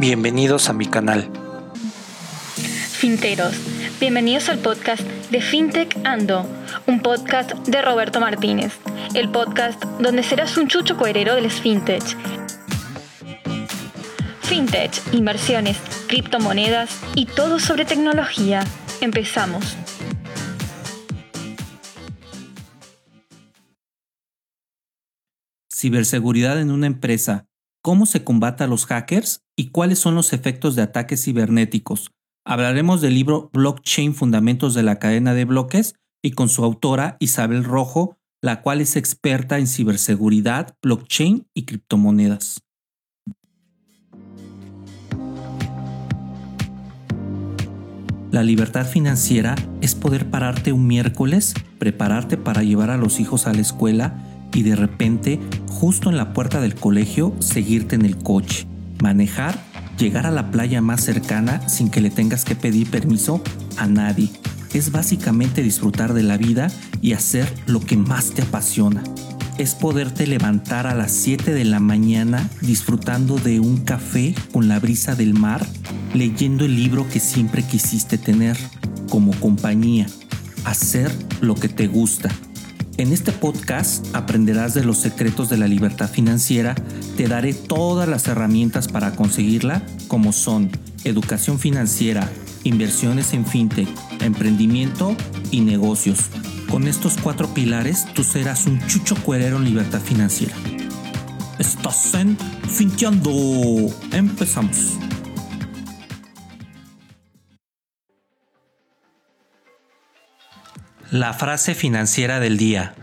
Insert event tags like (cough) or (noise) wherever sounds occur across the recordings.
Bienvenidos a mi canal. Finteros, bienvenidos al podcast de FinTech Ando, un podcast de Roberto Martínez, el podcast donde serás un chucho coherero del FinTech. FinTech, inversiones, criptomonedas y todo sobre tecnología. Empezamos. Ciberseguridad en una empresa. ¿Cómo se combate a los hackers y cuáles son los efectos de ataques cibernéticos? Hablaremos del libro Blockchain Fundamentos de la Cadena de Bloques y con su autora Isabel Rojo, la cual es experta en ciberseguridad, blockchain y criptomonedas. La libertad financiera es poder pararte un miércoles, prepararte para llevar a los hijos a la escuela y de repente, justo en la puerta del colegio, seguirte en el coche, manejar, llegar a la playa más cercana sin que le tengas que pedir permiso a nadie. Es básicamente disfrutar de la vida y hacer lo que más te apasiona. Es poderte levantar a las 7 de la mañana disfrutando de un café con la brisa del mar, leyendo el libro que siempre quisiste tener como compañía. Hacer lo que te gusta en este podcast aprenderás de los secretos de la libertad financiera, te daré todas las herramientas para conseguirla, como son educación financiera, inversiones en fintech, emprendimiento y negocios. Con estos cuatro pilares tú serás un chucho cuerero en libertad financiera. Estás en Finteando. Empezamos. La frase financiera del día.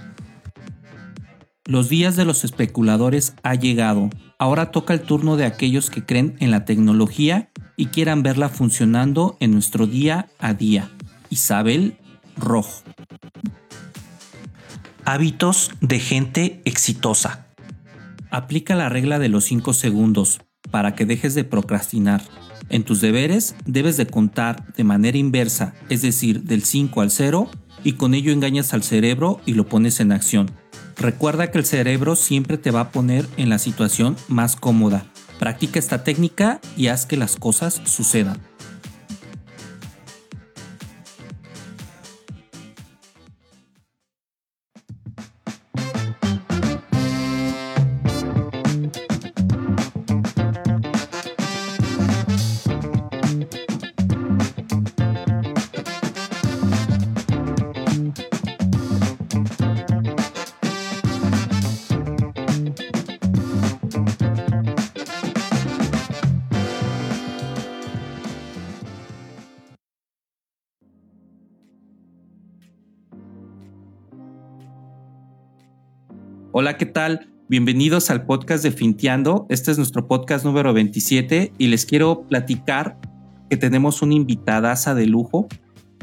Los días de los especuladores ha llegado. Ahora toca el turno de aquellos que creen en la tecnología y quieran verla funcionando en nuestro día a día. Isabel Rojo. Hábitos de gente exitosa. Aplica la regla de los 5 segundos para que dejes de procrastinar. En tus deberes debes de contar de manera inversa, es decir, del 5 al 0 y con ello engañas al cerebro y lo pones en acción. Recuerda que el cerebro siempre te va a poner en la situación más cómoda. Practica esta técnica y haz que las cosas sucedan. Hola, ¿qué tal? Bienvenidos al podcast de Finteando. Este es nuestro podcast número 27 y les quiero platicar que tenemos una invitadaza de lujo.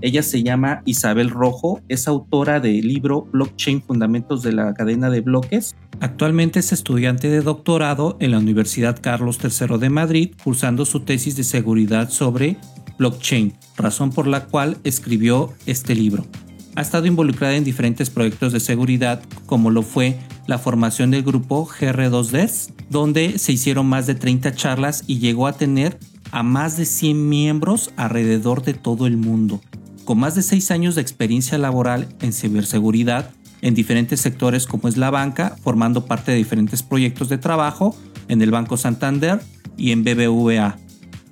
Ella se llama Isabel Rojo, es autora del libro Blockchain Fundamentos de la Cadena de Bloques. Actualmente es estudiante de doctorado en la Universidad Carlos III de Madrid, cursando su tesis de seguridad sobre blockchain, razón por la cual escribió este libro. Ha estado involucrada en diferentes proyectos de seguridad, como lo fue la formación del grupo GR2DES, donde se hicieron más de 30 charlas y llegó a tener a más de 100 miembros alrededor de todo el mundo. Con más de 6 años de experiencia laboral en ciberseguridad en diferentes sectores como es la banca, formando parte de diferentes proyectos de trabajo en el Banco Santander y en BBVA.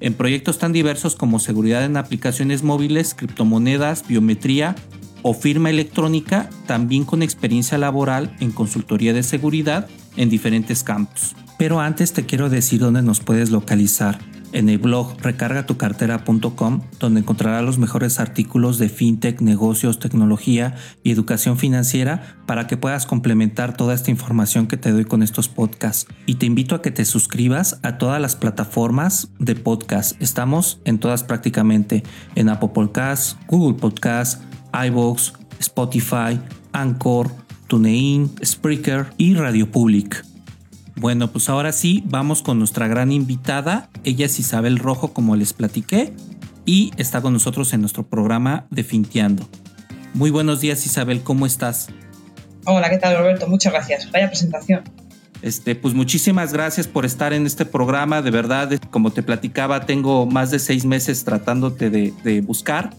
En proyectos tan diversos como seguridad en aplicaciones móviles, criptomonedas, biometría, o firma electrónica, también con experiencia laboral en consultoría de seguridad en diferentes campos. Pero antes te quiero decir dónde nos puedes localizar. En el blog recargatucartera.com, donde encontrarás los mejores artículos de fintech, negocios, tecnología y educación financiera para que puedas complementar toda esta información que te doy con estos podcasts. Y te invito a que te suscribas a todas las plataformas de podcast. Estamos en todas prácticamente, en Apple Podcasts, Google Podcasts, iVoox, Spotify, Anchor, TuneIn, Spreaker y Radio Public. Bueno, pues ahora sí, vamos con nuestra gran invitada. Ella es Isabel Rojo, como les platiqué, y está con nosotros en nuestro programa de Finteando. Muy buenos días, Isabel, ¿cómo estás? Hola, ¿qué tal, Roberto? Muchas gracias. Vaya presentación. Este, pues muchísimas gracias por estar en este programa. De verdad, como te platicaba, tengo más de seis meses tratándote de, de buscar.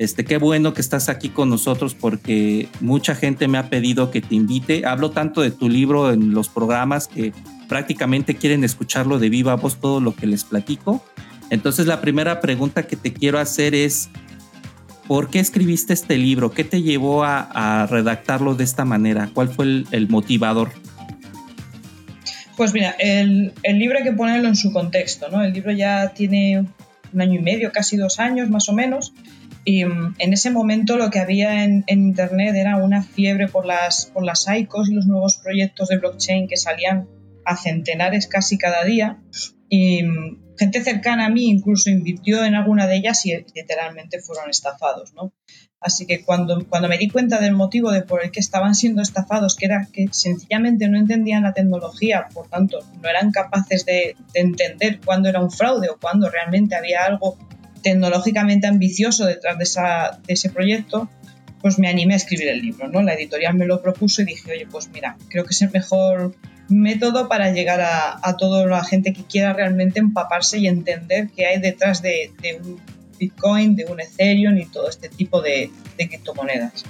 Este, qué bueno que estás aquí con nosotros porque mucha gente me ha pedido que te invite. Hablo tanto de tu libro en los programas que prácticamente quieren escucharlo de viva voz todo lo que les platico. Entonces la primera pregunta que te quiero hacer es, ¿por qué escribiste este libro? ¿Qué te llevó a, redactarlo de esta manera? ¿Cuál fue el, motivador? Pues mira, el, libro hay que ponerlo en su contexto, ¿no? El libro ya tiene un año y medio, casi dos años más o menos, y mm, en ese momento lo que había en, Internet era una fiebre por las, por las ICOs y los nuevos proyectos de blockchain que salían a centenares casi cada día. Y mm, gente cercana a mí incluso invirtió en alguna de ellas y literalmente fueron estafados, ¿no? Así que cuando, cuando me di cuenta del motivo de por el que estaban siendo estafados, que era que sencillamente no entendían la tecnología, por tanto no eran capaces de, entender cuándo era un fraude o cuándo realmente había algo tecnológicamente ambicioso detrás de, esa, de ese proyecto, pues me animé a escribir el libro, ¿no? La editorial me lo propuso y dije, oye, pues mira, creo que es el mejor método para llegar a, toda la gente que quiera realmente empaparse y entender qué hay detrás de, un Bitcoin, de un Ethereum y todo este tipo de, criptomonedas.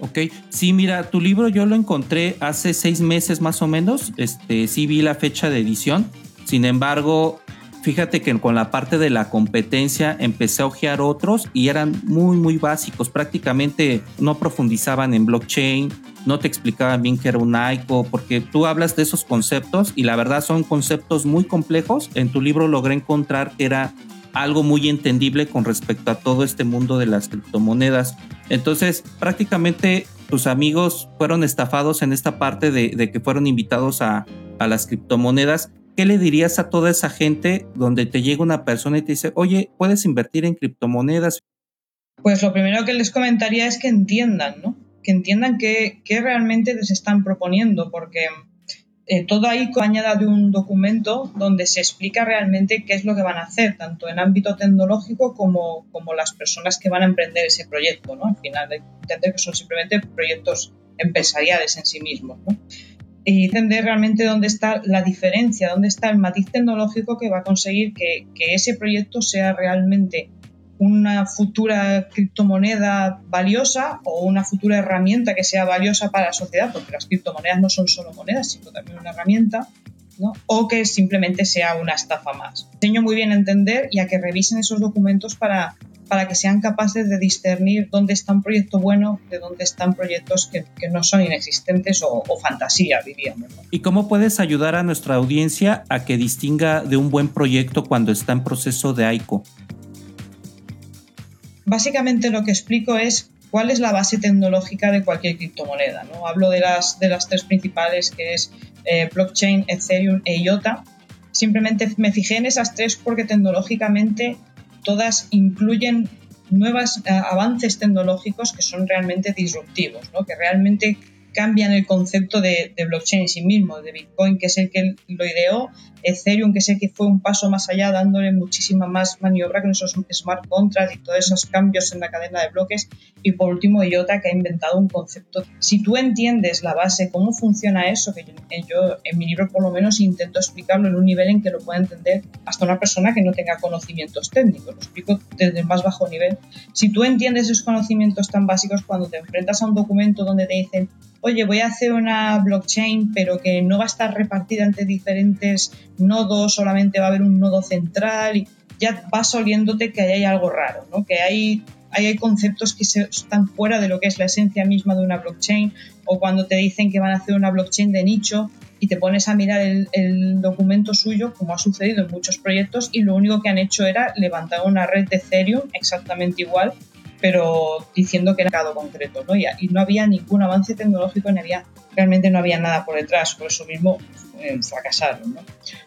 Ok, sí, mira, tu libro yo lo encontré hace seis meses más o menos, este, sí vi la fecha de edición, sin embargo, fíjate que con la parte de la competencia empecé a ojear otros y eran muy, muy básicos, prácticamente no profundizaban en blockchain, no te explicaban bien que era un ICO, porque tú hablas de esos conceptos y la verdad son conceptos muy complejos. En tu libro logré encontrar que era algo muy entendible con respecto a todo este mundo de las criptomonedas. Entonces, prácticamente tus amigos fueron estafados en esta parte de, que fueron invitados a las criptomonedas. ¿Qué le dirías a toda esa gente donde te llega una persona y te dice, oye, puedes invertir en criptomonedas? Pues lo primero que les comentaría es que entiendan, ¿no? que entiendan qué, realmente les están proponiendo, porque eh, todo ahí añada de un documento donde se explica realmente qué es lo que van a hacer, tanto en ámbito tecnológico como, como las personas que van a emprender ese proyecto. ¿no? Al final, entender que son simplemente proyectos empresariales en sí mismos. ¿no? Y entender realmente dónde está la diferencia, dónde está el matiz tecnológico que va a conseguir que, que ese proyecto sea realmente una futura criptomoneda valiosa o una futura herramienta que sea valiosa para la sociedad, porque las criptomonedas no son solo monedas, sino también una herramienta, ¿no? o que simplemente sea una estafa más. Enseño muy bien a entender y a que revisen esos documentos para, para que sean capaces de discernir dónde está un proyecto bueno de dónde están proyectos que, que no son inexistentes o, o fantasía, diríamos. ¿Y cómo puedes ayudar a nuestra audiencia a que distinga de un buen proyecto cuando está en proceso de AICO? Básicamente lo que explico es cuál es la base tecnológica de cualquier criptomoneda. ¿no? Hablo de las, de las tres principales, que es eh, blockchain, Ethereum e IOTA. Simplemente me fijé en esas tres porque tecnológicamente todas incluyen nuevos eh, avances tecnológicos que son realmente disruptivos, ¿no? que realmente cambian el concepto de, blockchain en sí mismo, de Bitcoin, que es el que lo ideó, Ethereum, que es el que fue un paso más allá, dándole muchísima más maniobra con esos smart contracts y todos esos cambios en la cadena de bloques, y por último IOTA, que ha inventado un concepto. Si tú entiendes la base, cómo funciona eso, que yo, en mi libro por lo menos intento explicarlo en un nivel en que lo pueda entender hasta una persona que no tenga conocimientos técnicos, lo explico desde el más bajo nivel. Si tú entiendes esos conocimientos tan básicos cuando te enfrentas a un documento donde te dicen oye, voy a hacer una blockchain, pero que no va a estar repartida entre diferentes nodos, solamente va a haber un nodo central, y ya vas oliéndote que ahí hay algo raro, ¿no? que hay, hay conceptos que están fuera de lo que es la esencia misma de una blockchain, o cuando te dicen que van a hacer una blockchain de nicho y te pones a mirar el, el documento suyo, como ha sucedido en muchos proyectos, y lo único que han hecho era levantar una red de Ethereum exactamente igual pero diciendo que era mercado concreto, ¿no? Y, no había ningún avance tecnológico, ni había, realmente no había nada por detrás, por eso mismo eh, fracasaron, ¿no?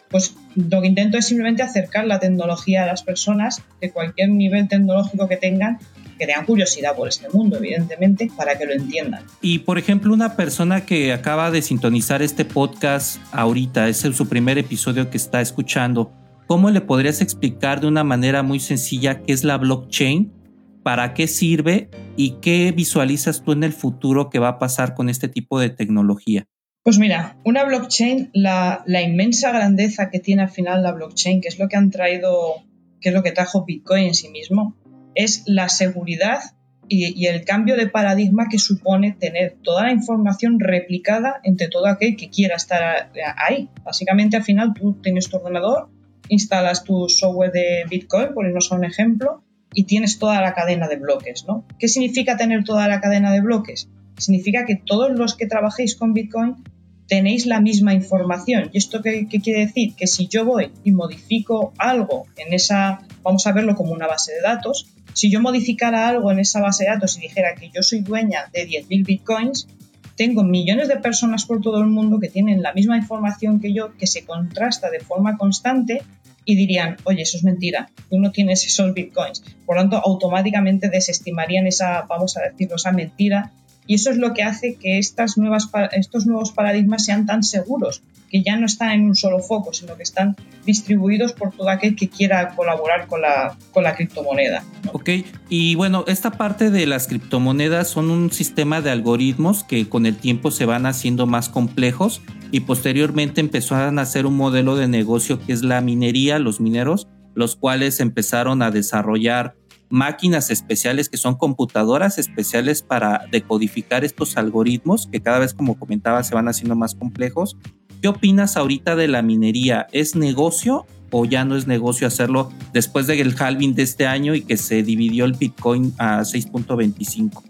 Pues lo que intento es simplemente acercar la tecnología a las personas de cualquier nivel tecnológico que tengan que tengan curiosidad por este mundo, evidentemente, para que lo entiendan. Y por ejemplo, una persona que acaba de sintonizar este podcast ahorita, es su primer episodio que está escuchando, ¿cómo le podrías explicar de una manera muy sencilla qué es la blockchain para qué sirve y qué visualizas tú en el futuro que va a pasar con este tipo de tecnología. Pues mira, una blockchain, la, inmensa grandeza que tiene al final la blockchain, que es lo que han traído, que es lo que trajo Bitcoin en sí mismo, es la seguridad y, el cambio de paradigma que supone tener toda la información replicada entre todo aquel que quiera estar ahí. Básicamente, al final, tú tienes tu ordenador, instalas tu software de Bitcoin, por a un ejemplo, y tienes toda la cadena de bloques, ¿no? ¿Qué significa tener toda la cadena de bloques? Significa que todos los que trabajéis con Bitcoin tenéis la misma información. ¿Y esto qué, quiere decir? Que si yo voy y modifico algo en esa, vamos a verlo como una base de datos, si yo modificara algo en esa base de datos y dijera que yo soy dueña de 10.000 bitcoins, tengo millones de personas por todo el mundo que tienen la misma información que yo, que se contrasta de forma constante y dirían, oye, eso es mentira, tú no tienes esos bitcoins. Por lo tanto, automáticamente desestimarían esa, vamos a decirlo, esa mentira. Y eso es lo que hace que estas nuevas, estos nuevos paradigmas sean tan seguros, que ya no están en un solo foco, sino que están distribuidos por todo aquel que quiera colaborar con la, con la criptomoneda. Ok, y bueno, esta parte de las criptomonedas son un sistema de algoritmos que con el tiempo se van haciendo más complejos y posteriormente empezó a nacer un modelo de negocio que es la minería, los mineros, los cuales empezaron a desarrollar máquinas especiales que son computadoras especiales para decodificar estos algoritmos que cada vez, como comentaba, se van haciendo más complejos ¿Qué opinas ahorita de la minería? ¿Es negocio o ya no es negocio hacerlo después del halving de este año y que se dividió el Bitcoin a 6.25?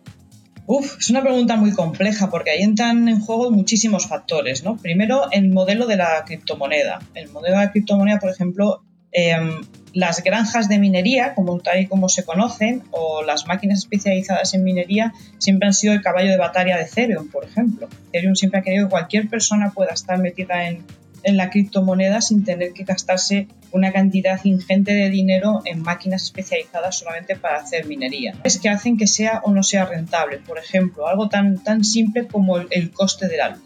Uf, es una pregunta muy compleja porque ahí entran en juego muchísimos factores, ¿no? Primero, el modelo de la criptomoneda. El modelo de la criptomoneda, por ejemplo, em, las granjas de minería, como tal y como se conocen, o las máquinas especializadas en minería, siempre han sido el caballo de batalla de Ethereum, por ejemplo. Ethereum siempre ha querido que cualquier persona pueda estar metida en, la criptomoneda sin tener que gastarse una cantidad ingente de dinero en máquinas especializadas solamente para hacer minería. Es que hacen que sea o no sea rentable. Por ejemplo, algo tan, simple como el coste de la luz.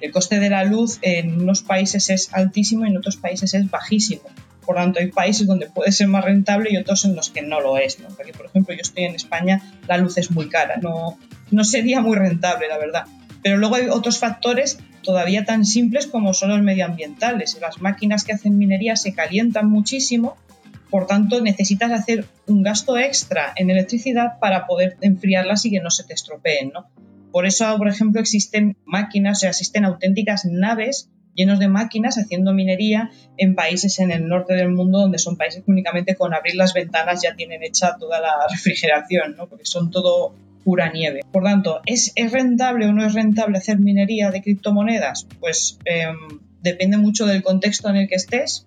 El coste de la luz en unos países es altísimo y en otros países es bajísimo. Por tanto, hay países donde puede ser más rentable y otros en los que no lo es. Porque, por ejemplo, yo estoy en España, la luz es muy cara, no, no sería muy rentable, la verdad. Pero luego hay otros factores todavía tan simples como son los medioambientales. Las máquinas que hacen minería se calientan muchísimo, por tanto necesitas hacer un gasto extra en electricidad para poder enfriarlas y que no se te estropeen. ¿no? Por eso, por ejemplo, existen máquinas, o sea, existen auténticas naves llenos de máquinas haciendo minería en países en el norte del mundo donde son países que únicamente con abrir las ventanas ya tienen hecha toda la (laughs) refrigeración, ¿no? porque son todo pura nieve. Por tanto, ¿es, ¿es rentable o no es rentable hacer minería de criptomonedas? Pues em, depende mucho del contexto en el que estés,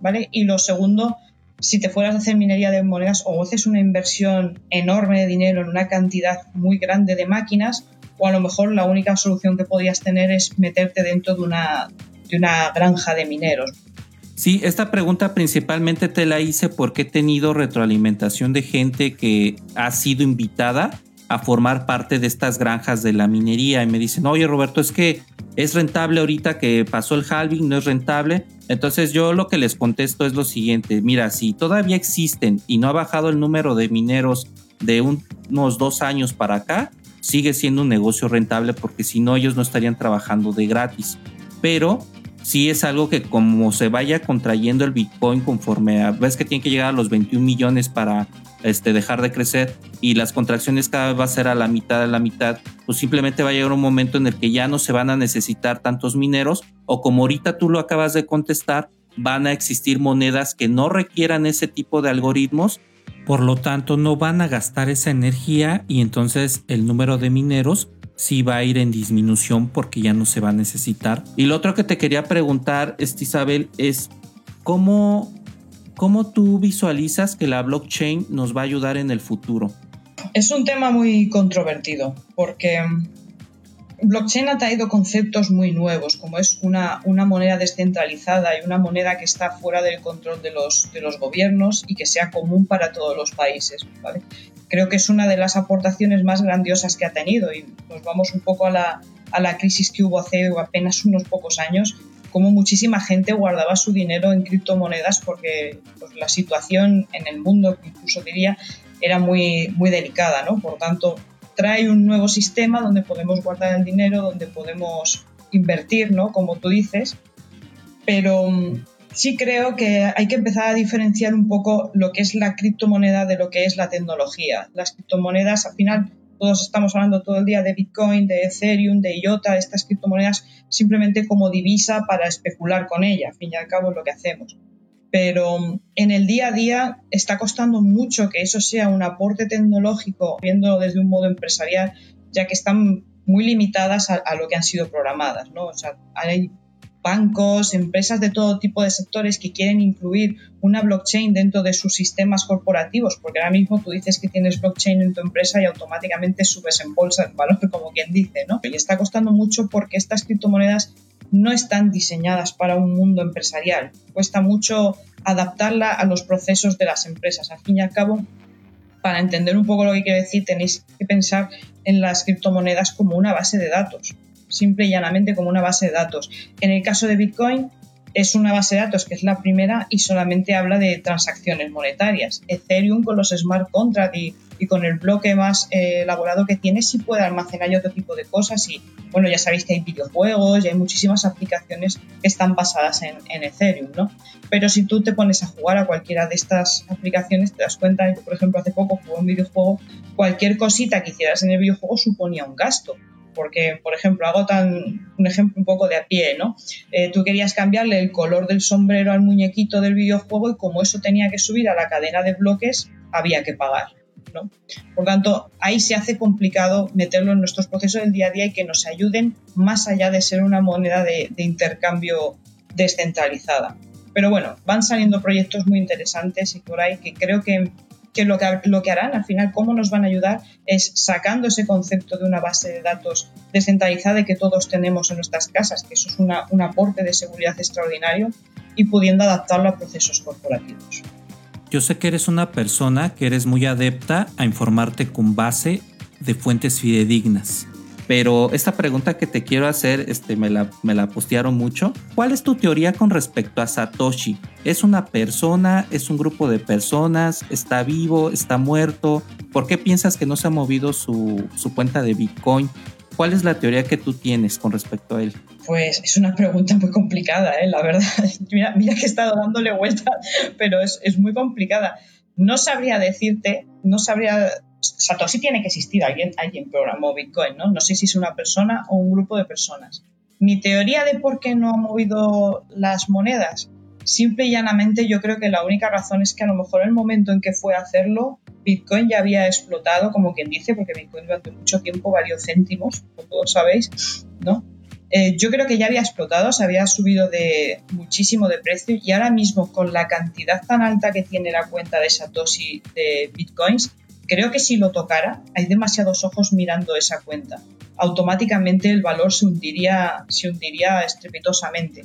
¿vale? Y lo segundo, si te fueras a hacer minería de monedas o haces una inversión enorme de dinero en una cantidad muy grande de máquinas, o a lo mejor la única solución que podías tener es meterte dentro de una, de una granja de mineros. Sí, esta pregunta principalmente te la hice porque he tenido retroalimentación de gente que ha sido invitada a formar parte de estas granjas de la minería y me dicen, oye Roberto, es que es rentable ahorita que pasó el halving, no es rentable. Entonces yo lo que les contesto es lo siguiente, mira, si todavía existen y no ha bajado el número de mineros de unos dos años para acá, sigue siendo un negocio rentable porque si no ellos no estarían trabajando de gratis. Pero sí es algo que como se vaya contrayendo el Bitcoin conforme a, ves que tiene que llegar a los 21 millones para este, dejar de crecer y las contracciones cada vez va a ser a la mitad de la mitad, pues simplemente va a llegar un momento en el que ya no se van a necesitar tantos mineros o como ahorita tú lo acabas de contestar, van a existir monedas que no requieran ese tipo de algoritmos, por lo tanto no van a gastar esa energía y entonces el número de mineros sí va a ir en disminución porque ya no se va a necesitar. Y lo otro que te quería preguntar, este, Isabel, es cómo, cómo tú visualizas que la blockchain nos va a ayudar en el futuro. Es un tema muy controvertido porque blockchain ha traído conceptos muy nuevos, como es una, una, moneda descentralizada y una moneda que está fuera del control de los, de los gobiernos y que sea común para todos los países. creo que es una de las aportaciones más grandiosas que ha tenido y nos vamos un poco a la, a la crisis que hubo hace apenas unos pocos años, como muchísima gente guardaba su dinero en criptomonedas porque pues, la situación en el mundo, incluso diría, era muy, muy delicada, ¿no? Por tanto, trae un nuevo sistema donde podemos guardar el dinero, donde podemos invertir, ¿no? Como tú dices, pero mm, sí creo que hay que empezar a diferenciar un poco lo que es la criptomoneda de lo que es la tecnología. Las criptomonedas, al final, todos estamos hablando todo el día de Bitcoin, de Ethereum, de IOTA, estas criptomonedas simplemente como divisa para especular con ella, al fin y al cabo es lo que hacemos. Pero en el día a día está costando mucho que eso sea un aporte tecnológico, viéndolo desde un modo empresarial, ya que están muy limitadas a, lo que han sido programadas, ¿no? O sea, hay bancos, empresas de todo tipo de sectores que quieren incluir una blockchain dentro de sus sistemas corporativos, porque ahora mismo tú dices que tienes blockchain en tu empresa y automáticamente subes en bolsa el valor, (laughs) como quien dice, ¿no? Y está costando mucho porque estas criptomonedas no están diseñadas para un mundo empresarial. Cuesta mucho adaptarla a los procesos de las empresas. Al fin y al cabo, para entender un poco lo que quiero decir, tenéis que pensar en las criptomonedas como una base de datos simple y llanamente como una base de datos. En el caso de Bitcoin es una base de datos que es la primera y solamente habla de transacciones monetarias. Ethereum con los smart contracts y, con el bloque más eh, elaborado que tiene sí puede almacenar otro tipo de cosas y bueno, ya sabéis que hay videojuegos y hay muchísimas aplicaciones que están basadas en, en Ethereum, ¿no? Pero si tú te pones a jugar a cualquiera de estas aplicaciones, te das cuenta, yo por ejemplo hace poco jugué un videojuego, cualquier cosita que hicieras en el videojuego suponía un gasto porque, por ejemplo, hago tan, un ejemplo un poco de a pie, ¿no? Eh, tú querías cambiarle el color del sombrero al muñequito del videojuego y como eso tenía que subir a la cadena de bloques, había que pagar. ¿no? Por tanto, ahí se hace complicado meterlo en nuestros procesos del día a día y que nos ayuden más allá de ser una moneda de, de intercambio descentralizada. Pero bueno, van saliendo proyectos muy interesantes y por ahí que creo que que lo, que lo que harán al final, cómo nos van a ayudar es sacando ese concepto de una base de datos descentralizada que todos tenemos en nuestras casas, que eso es un aporte de seguridad extraordinario, y pudiendo adaptarlo a procesos corporativos. Yo sé que eres una persona que eres muy adepta a informarte con base de fuentes fidedignas. Pero esta pregunta que te quiero hacer, este, me, la, me la postearon mucho. ¿Cuál es tu teoría con respecto a Satoshi? ¿Es una persona? ¿Es un grupo de personas? ¿Está vivo? ¿Está muerto? ¿Por qué piensas que no se ha movido su, su cuenta de Bitcoin? ¿Cuál es la teoría que tú tienes con respecto a él? Pues es una pregunta muy complicada, ¿eh? la verdad. (laughs) Mira, mira que he estado dándole vuelta, pero es, es muy complicada. No sabría decirte, no sabría Satoshi tiene que existir, alguien, alguien programó Bitcoin, ¿no? No sé si es una persona o un grupo de personas. Mi teoría de por qué no ha movido las monedas, simple y llanamente yo creo que la única razón es que a lo mejor el momento en que fue a hacerlo, Bitcoin ya había explotado, como quien dice, porque Bitcoin durante mucho tiempo valió céntimos, como todos sabéis, ¿no? Eh, yo creo que ya había explotado, se había subido de muchísimo de precio y ahora mismo con la cantidad tan alta que tiene la cuenta de Satoshi de Bitcoins, Creo que si lo tocara, hay demasiados ojos mirando esa cuenta. Automáticamente el valor se hundiría, se hundiría estrepitosamente.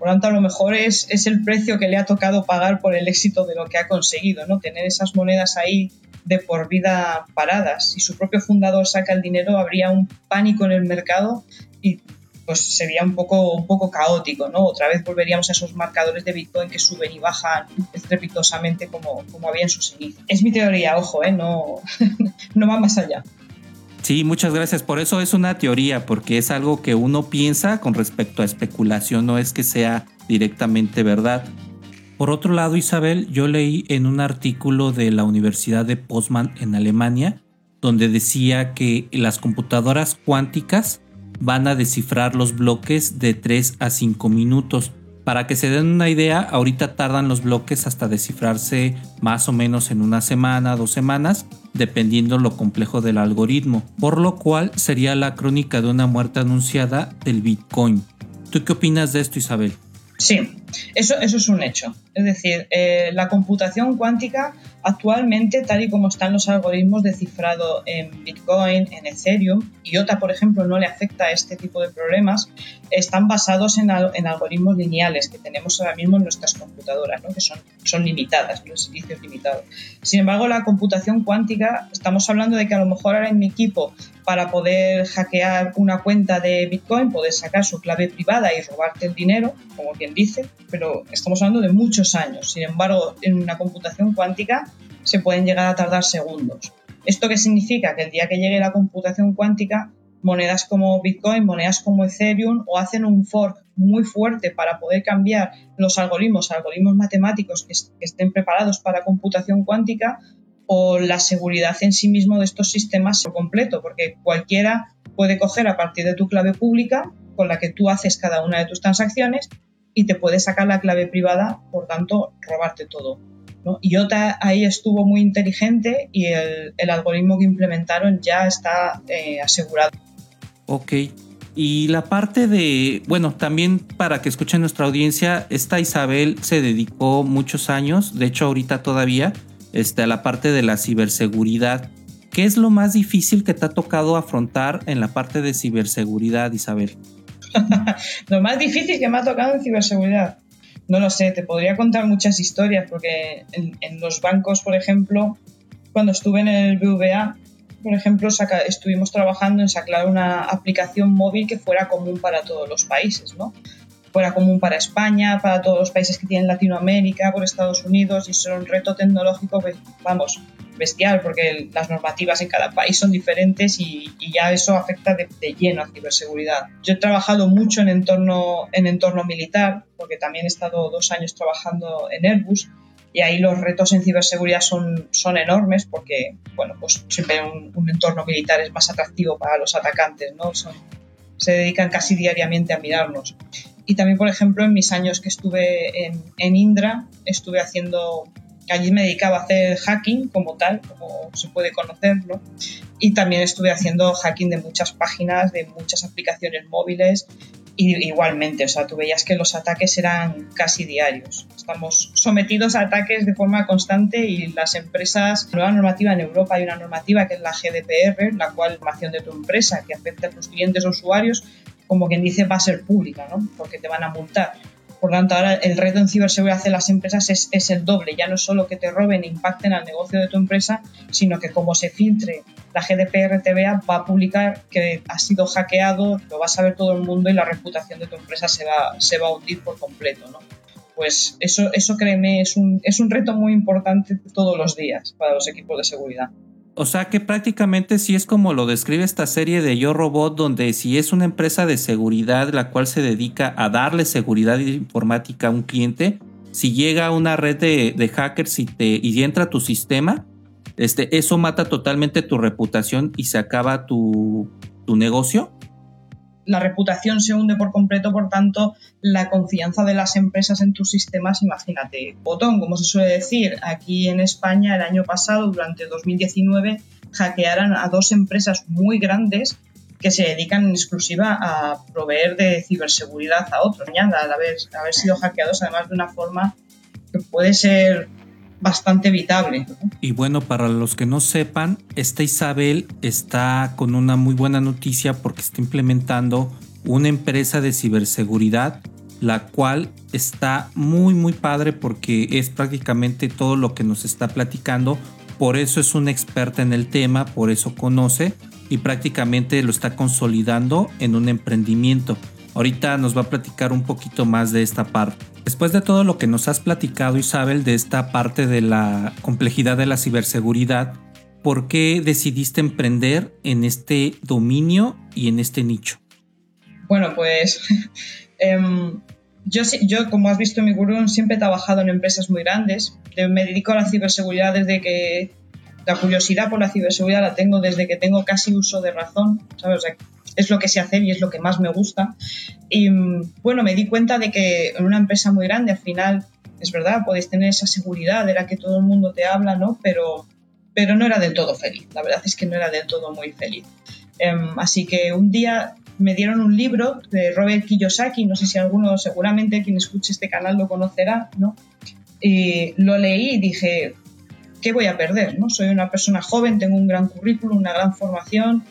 Por lo tanto, a lo mejor es, es el precio que le ha tocado pagar por el éxito de lo que ha conseguido, ¿no? Tener esas monedas ahí de por vida paradas. Si su propio fundador saca el dinero, habría un pánico en el mercado y pues sería un poco, un poco caótico, ¿no? Otra vez volveríamos a esos marcadores de Bitcoin que suben y bajan estrepitosamente como, como había en sus inicios. Es mi teoría, ojo, ¿eh? No, (laughs) no va más allá. Sí, muchas gracias. Por eso es una teoría, porque es algo que uno piensa con respecto a especulación, no es que sea directamente verdad. Por otro lado, Isabel, yo leí en un artículo de la Universidad de Postman en Alemania, donde decía que las computadoras cuánticas van a descifrar los bloques de 3 a 5 minutos. Para que se den una idea, ahorita tardan los bloques hasta descifrarse más o menos en una semana, dos semanas, dependiendo lo complejo del algoritmo, por lo cual sería la crónica de una muerte anunciada del Bitcoin. ¿Tú qué opinas de esto, Isabel? Sí, eso, eso es un hecho. Es decir, eh, la computación cuántica actualmente, tal y como están los algoritmos de cifrado en Bitcoin, en Ethereum, IOTA, por ejemplo, no le afecta a este tipo de problemas, están basados en, algoritmos lineales que tenemos ahora mismo en nuestras computadoras, ¿no? que son, son limitadas, los servicios limitados. Sin embargo, la computación cuántica, estamos hablando de que a lo mejor ahora en mi equipo, para poder hackear una cuenta de Bitcoin, poder sacar su clave privada y robarte el dinero, como quien dice, pero estamos hablando de muchos años. Sin embargo, en una computación cuántica se pueden llegar a tardar segundos. ¿Esto qué significa? Que el día que llegue la computación cuántica monedas como Bitcoin, monedas como Ethereum, o hacen un fork muy fuerte para poder cambiar los algoritmos, algoritmos matemáticos que, estén preparados para computación cuántica, o la seguridad en sí mismo de estos sistemas por completo, porque cualquiera puede coger a partir de tu clave pública con la que tú haces cada una de tus transacciones y te puede sacar la clave privada, por tanto, robarte todo. ¿no? IOTA ahí estuvo muy inteligente y el, algoritmo que implementaron ya está eh, asegurado. Ok. Y la parte de, bueno, también para que escuchen nuestra audiencia, esta Isabel se dedicó muchos años, de hecho ahorita todavía, este, a la parte de la ciberseguridad. ¿Qué es lo más difícil que te ha tocado afrontar en la parte de ciberseguridad, Isabel? (laughs) lo más difícil que me ha tocado en ciberseguridad. No lo sé, te podría contar muchas historias porque en, los bancos, por ejemplo, cuando estuve en el BVA, por ejemplo, estuvimos trabajando en sacar una aplicación móvil que fuera común para todos los países, ¿no? Fuera común para España, para todos los países que tienen Latinoamérica, por Estados Unidos, y eso un reto tecnológico, pues, vamos, bestial, porque las normativas en cada país son diferentes y, ya eso afecta de, de, lleno a ciberseguridad. Yo he trabajado mucho en entorno, en entorno militar, porque también he estado dos años trabajando en Airbus, y ahí los retos en ciberseguridad son, son enormes porque, bueno, pues siempre un, entorno militar es más atractivo para los atacantes, ¿no? se dedican casi diariamente a mirarnos. Y también, por ejemplo, en mis años que estuve en, en Indra, estuve haciendo, allí me dedicaba a hacer hacking como tal, como se puede conocerlo, y también estuve haciendo hacking de muchas páginas, de muchas aplicaciones móviles igualmente, o sea, tú veías que los ataques eran casi diarios. Estamos sometidos a ataques de forma constante y las empresas, nueva normativa en Europa hay una normativa que es la GDPR, la cual información de tu empresa que afecta a tus clientes o usuarios, como quien dice, va a ser pública, ¿no? Porque te van a multar. Por tanto, ahora el reto en ciberseguridad de las empresas es, es, el doble. Ya no solo que te roben e impacten al negocio de tu empresa, sino que como se filtre la GDPR TVA va a publicar que ha sido hackeado, lo va a saber todo el mundo y la reputación de tu empresa se va, se va a hundir por completo. ¿no? Pues eso, eso créeme, es un, es un reto muy importante todos los días para los equipos de seguridad. O sea que prácticamente sí es como lo describe esta serie de Yo Robot, donde si es una empresa de seguridad la cual se dedica a darle seguridad informática a un cliente, si llega una red de, hackers y, te, y entra a tu sistema, este, eso mata totalmente tu reputación y se acaba tu, tu negocio la reputación se hunde por completo, por tanto, la confianza de las empresas en tus sistemas, imagínate, botón, como se suele decir, aquí en España el año pasado, durante 2019, hackearon a dos empresas muy grandes que se dedican en exclusiva a proveer de ciberseguridad a otros. Al haber, haber sido hackeados además de una forma que puede ser bastante evitable. Y bueno, para los que no sepan, esta Isabel está con una muy buena noticia porque está implementando una empresa de ciberseguridad, la cual está muy muy padre porque es prácticamente todo lo que nos está platicando. Por eso es una experta en el tema, por eso conoce y prácticamente lo está consolidando en un emprendimiento. Ahorita nos va a platicar un poquito más de esta parte. Después de todo lo que nos has platicado, Isabel, de esta parte de la complejidad de la ciberseguridad, ¿por qué decidiste emprender en este dominio y en este nicho? Bueno, pues (laughs) em, yo, yo, como has visto en mi currículum, siempre he trabajado en empresas muy grandes. Me dedico a la ciberseguridad desde que la curiosidad por la ciberseguridad la tengo desde que tengo casi uso de razón, ¿sabes? Es lo que sé hacer y es lo que más me gusta. Y bueno, me di cuenta de que en una empresa muy grande al final, es verdad, podéis tener esa seguridad de la que todo el mundo te habla, ¿no? Pero, pero no era del todo feliz. La verdad es que no era del todo muy feliz. Em, así que un día me dieron un libro de Robert Kiyosaki, no sé si alguno, seguramente quien escuche este canal lo conocerá, ¿no? Y lo leí y dije, ¿qué voy a perder? ¿no? Soy una persona joven, tengo un gran currículum, una gran formación,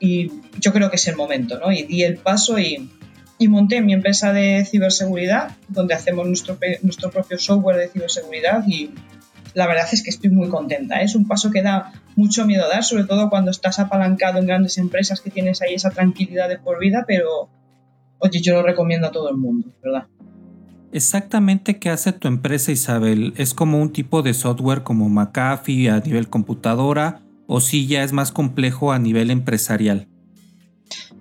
y yo creo que es el momento, ¿no? Y di el paso y, y monté mi empresa de ciberseguridad, donde hacemos nuestro, nuestro propio software de ciberseguridad y la verdad es que estoy muy contenta. ¿eh? Es un paso que da mucho miedo dar, sobre todo cuando estás apalancado en grandes empresas que tienes ahí esa tranquilidad de por vida, pero oye, yo lo recomiendo a todo el mundo, ¿verdad? Exactamente qué hace tu empresa Isabel? ¿Es como un tipo de software como McAfee a nivel computadora o si ya es más complejo a nivel empresarial?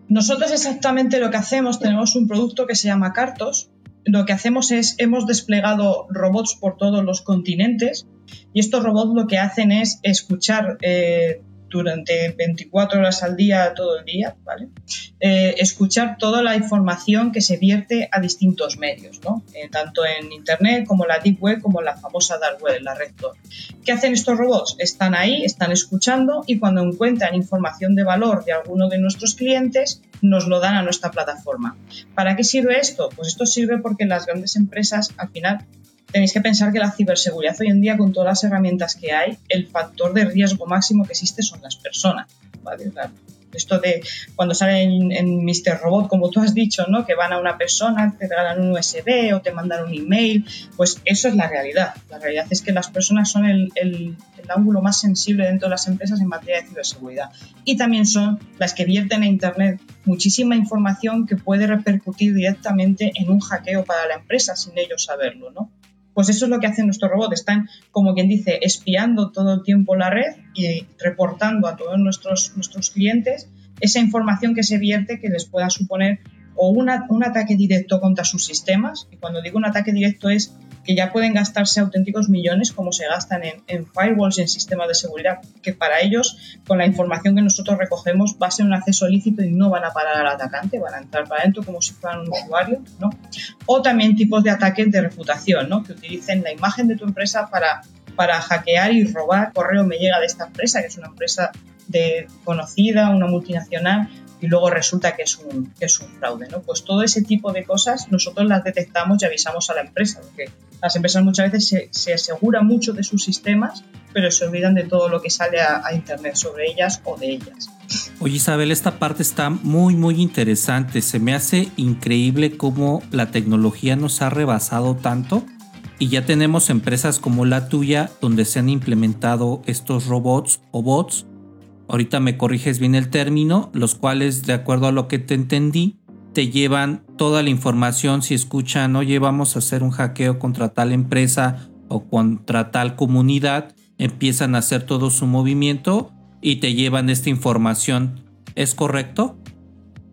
Nosotros exactamente lo que hacemos, tenemos un producto que se llama Cartos. Lo que hacemos es, hemos desplegado robots por todos los continentes y estos robots lo que hacen es escuchar eh, durante 24 horas al día, todo el día, ¿vale? Eh, escuchar toda la información que se vierte a distintos medios, ¿no? Eh, tanto en Internet como la Deep Web, como la famosa Dark Web, la Red Tor. ¿Qué hacen estos robots? Están ahí, están escuchando y cuando encuentran información de valor de alguno de nuestros clientes, nos lo dan a nuestra plataforma. ¿Para qué sirve esto? Pues esto sirve porque las grandes empresas al final tenéis que pensar que la ciberseguridad hoy en día, con todas las herramientas que hay, el factor de riesgo máximo que existe son las personas. Esto de cuando salen en, Mr. Robot, como tú has dicho, ¿no? que van a una persona, te regalan un USB o te mandan un email, pues eso es la realidad. La realidad es que las personas son el, el ángulo más sensible dentro de las empresas en materia de ciberseguridad. Y también son las que vierten a Internet muchísima información que puede repercutir directamente en un hackeo para la empresa sin ellos saberlo, ¿no? Pues eso es lo que hacen nuestros robots. Están, como quien dice, espiando todo el tiempo la red y reportando a todos nuestros, nuestros clientes esa información que se vierte que les pueda suponer o un ataque directo contra sus sistemas. Y cuando digo un ataque directo es que ya pueden gastarse auténticos millones como se gastan en, firewalls y en sistemas de seguridad, que para ellos, con la información que nosotros recogemos, va a ser un acceso lícito y no van a parar al atacante, van a entrar para adentro como si fueran un usuario, ¿no? O también tipos de ataques de reputación, ¿no? Que utilicen la imagen de tu empresa para, para hackear y robar correo me llega de esta empresa, que es una empresa de, conocida, una multinacional, y luego resulta que es un, es un fraude. ¿no? Pues todo ese tipo de cosas nosotros las detectamos y avisamos a la empresa, porque las empresas muchas veces se, se aseguran mucho de sus sistemas, pero se olvidan de todo lo que sale a, a, Internet sobre ellas o de ellas. Oye Isabel, esta parte está muy, muy interesante. Se me hace increíble cómo la tecnología nos ha rebasado tanto y ya tenemos empresas como la tuya donde se han implementado estos robots o bots ahorita me corriges bien el término, los cuales, de acuerdo a lo que te entendí, te llevan toda la información si escuchan, oye, vamos a hacer un hackeo contra tal empresa o contra tal comunidad, empiezan a hacer todo su movimiento y te llevan esta información. ¿Es correcto?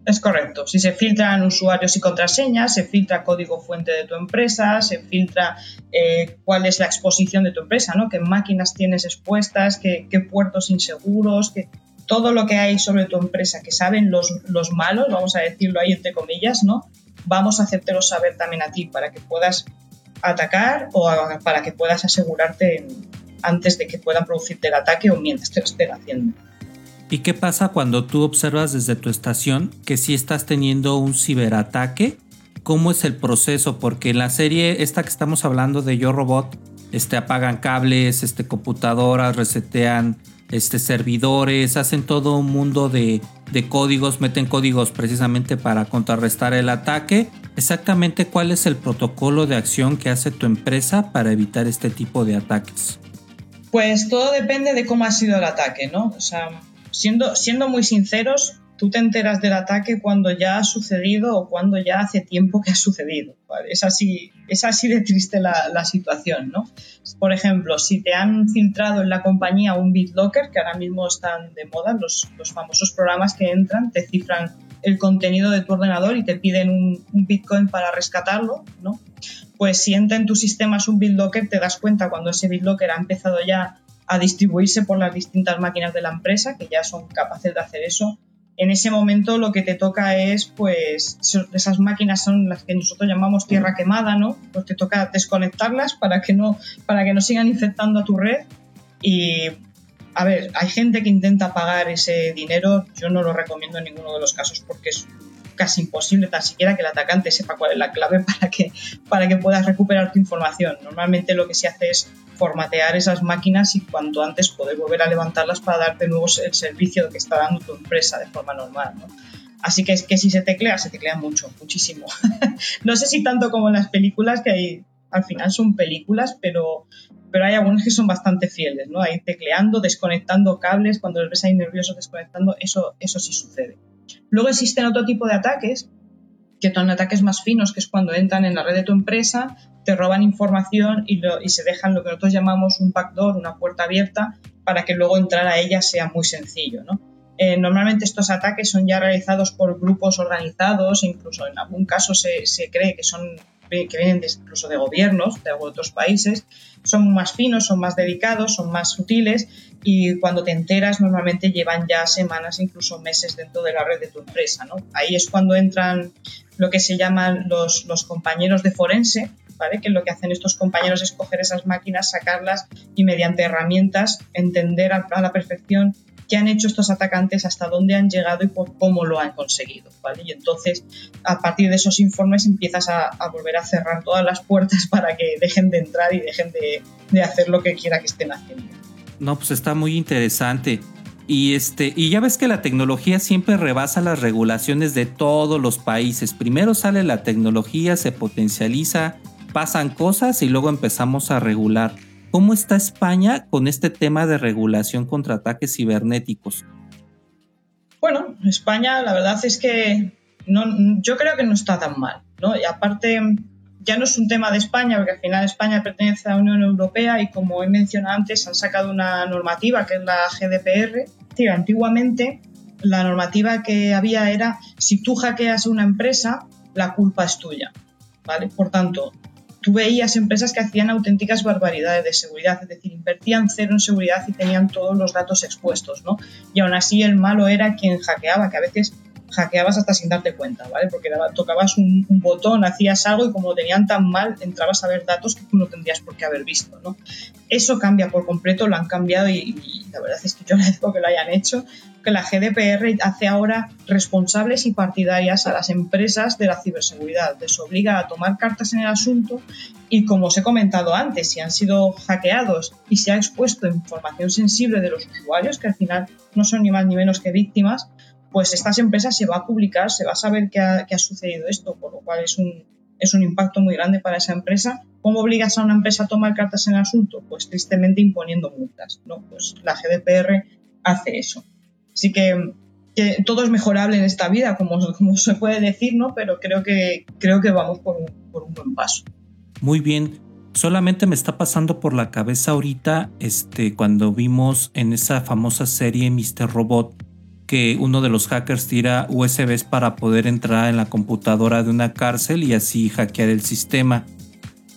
Es correcto. Si se filtran usuarios y contraseñas, se filtra código fuente de tu empresa, se filtra eh, cuál es la exposición de tu empresa, ¿no? qué máquinas tienes expuestas, qué, puertos inseguros, qué, todo lo que hay sobre tu empresa que saben los, los malos, vamos a decirlo ahí entre comillas, ¿no? Vamos a hacértelo saber también a ti para que puedas atacar o para que puedas asegurarte antes de que puedan producirte el ataque o mientras te lo estén haciendo. ¿Y qué pasa cuando tú observas desde tu estación que si estás teniendo un ciberataque? ¿Cómo es el proceso? Porque en la serie esta que estamos hablando de Yo Robot, este, apagan cables, este, computadoras, resetean este, servidores, hacen todo un mundo de, de códigos, meten códigos precisamente para contrarrestar el ataque. Exactamente cuál es el protocolo de acción que hace tu empresa para evitar este tipo de ataques. Pues todo depende de cómo ha sido el ataque, ¿no? O sea, siendo, siendo muy sinceros, tú te enteras del ataque cuando ya ha sucedido o cuando ya hace tiempo que ha sucedido. Es, así, es así de triste la, situación, ¿no? Por ejemplo, si te han filtrado en la compañía un BitLocker, que ahora mismo están de moda, los, los famosos programas que entran, te cifran el contenido de tu ordenador y te piden un, un Bitcoin para rescatarlo, ¿no? Pues si entra en tus sistemas un BitLocker, te das cuenta cuando ese BitLocker ha empezado ya a distribuirse por las distintas máquinas de la empresa que ya son capaces de hacer eso. En ese momento lo que te toca es, pues, esas máquinas son las que nosotros llamamos tierra quemada, ¿no? Pues te toca desconectarlas para que no, para que no sigan infectando a tu red. Y, a ver, hay gente que intenta pagar ese dinero, yo no lo recomiendo en ninguno de los casos porque es casi imposible tan siquiera que el atacante sepa cuál es la clave (laughs) para que, para que puedas recuperar tu información. Normalmente lo que se hace es formatear esas máquinas y cuanto antes poder volver a levantarlas para darte nuevo el servicio que está dando tu empresa de forma normal. Así que es que si se teclea, se teclea mucho, muchísimo. (laughs) no sé si tanto como en las películas, que hay, al final son películas, pero, pero hay algunos que son bastante fieles, ¿no? Ahí tecleando, desconectando cables, cuando los ves ahí nerviosos desconectando, eso, eso sí sucede. Luego existen otro tipo de ataques, que son ataques más finos, que es cuando entran en la red de tu empresa, te roban información y, se dejan lo que nosotros llamamos un backdoor, una puerta abierta, para que luego entrar a ella sea muy sencillo, ¿no? Eh, normalmente estos ataques son ya realizados por grupos organizados, incluso en algún caso se, se cree que son que vienen incluso de gobiernos de otros países, son más finos, son más dedicados, son más sutiles y cuando te enteras normalmente llevan ya semanas, incluso meses dentro de la red de tu empresa. ¿no? Ahí es cuando entran lo que se llaman los, los compañeros de forense, ¿vale? que lo que hacen estos compañeros es coger esas máquinas, sacarlas y mediante herramientas entender a, a la perfección qué han hecho estos atacantes, hasta dónde han llegado y cómo lo han conseguido. ¿vale? Y entonces, a partir de esos informes, empiezas a, volver a cerrar todas las puertas (laughs) para que dejen de entrar y dejen de, de, hacer lo que quiera que estén haciendo. No, pues está muy interesante. Y, este, y ya ves que la tecnología siempre rebasa las regulaciones de todos los países. Primero sale la tecnología, se potencializa, pasan cosas y luego empezamos a regular. ¿Cómo está España con este tema de regulación contra ataques cibernéticos? Bueno, España la verdad es que yo creo que no está tan mal. ¿no? Y aparte, ya no es un tema de España, porque al final España pertenece a la Unión Europea y como he mencionado antes, han sacado una normativa que es la GDPR. Antiguamente la normativa que había era si tú hackeas una empresa, la culpa es tuya. ¿vale? Por tanto, tú veías empresas que hacían auténticas barbaridades de seguridad, es decir, invertían cero en seguridad y tenían todos los datos expuestos, ¿no? Y aún así el malo era quien hackeaba, que a veces hackeabas hasta sin darte cuenta, ¿vale? Porque tocabas un, botón, hacías algo y como tenían tan mal, entrabas a ver datos que tú no tendrías por qué haber visto, ¿no? Eso cambia por completo, lo han cambiado y, la verdad es que yo (laughs) agradezco que lo hayan hecho, que la GDPR hace ahora responsables y partidarias a las empresas de la ciberseguridad, les obliga a tomar cartas en el asunto y como os he comentado antes, si han sido hackeados y se ha expuesto información sensible de los usuarios, que al final no son ni más ni menos que víctimas, pues estas empresas se va a publicar, se va a saber que ha, sucedido esto, por lo cual es un, es un impacto muy grande para esa empresa. ¿Cómo obligas a una empresa a tomar cartas en el asunto? Pues tristemente imponiendo multas, ¿no? Pues la GDPR hace eso. Así que, todo es mejorable en esta vida, como, como, se puede decir, ¿no? Pero creo que, creo que vamos por un, por un buen paso. Muy bien. Solamente me está pasando por la cabeza ahorita, este, cuando vimos en esa famosa serie Mr. Robot, que uno de los hackers tira USBs para poder entrar en la computadora de una cárcel y así hackear el sistema.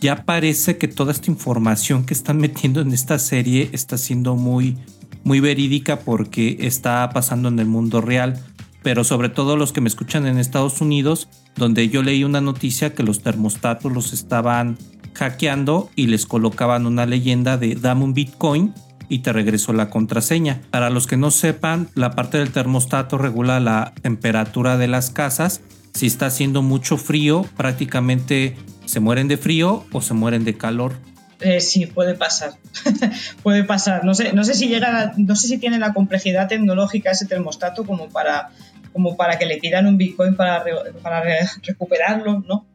Ya parece que toda esta información que están metiendo en esta serie está siendo muy, muy verídica porque está pasando en el mundo real. Pero sobre todo los que me escuchan en Estados Unidos, donde yo leí una noticia que los termostatos los estaban hackeando y les colocaban una leyenda de dame un Bitcoin y te regreso la contraseña. Para los que no sepan, la parte del termostato regula la temperatura de las casas. Si está haciendo mucho frío, prácticamente se mueren de frío o se mueren de calor. Eh, sí, puede pasar. (laughs) puede pasar. No sé, no sé si llega, no sé si tiene la complejidad tecnológica ese termostato como para, como para que le pidan un Bitcoin para, para (laughs) recuperarlo, ¿no?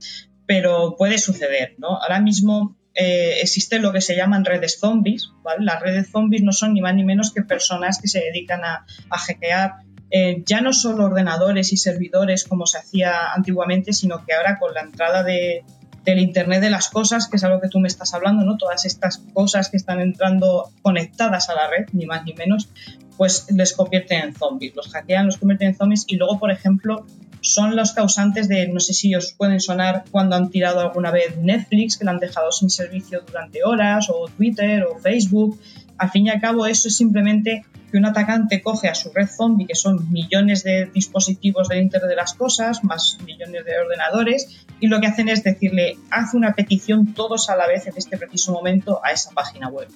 Pero puede suceder, ¿no? Ahora mismo eh, existe lo que se llaman redes zombies. Las redes zombies no son ni más ni menos que personas que se dedican a, hackear eh, ya no solo ordenadores y servidores como se hacía antiguamente, sino que ahora con la entrada de, del Internet de las cosas, que es algo que tú me estás hablando, ¿no? Todas estas cosas que están entrando conectadas a la red, ni más ni menos, pues les convierten en zombies. Los hackean, los convierten en zombies y luego, por ejemplo, son los causantes de, no sé si os pueden sonar cuando han tirado alguna vez Netflix, que la han dejado sin servicio durante horas, o Twitter, o Facebook. Al fin y al cabo, eso es simplemente que un atacante coge a su red zombie, que son millones de dispositivos del Internet de las Cosas, más millones de ordenadores, y lo que hacen es decirle, haz una petición todos a la vez en este preciso momento a esa página web.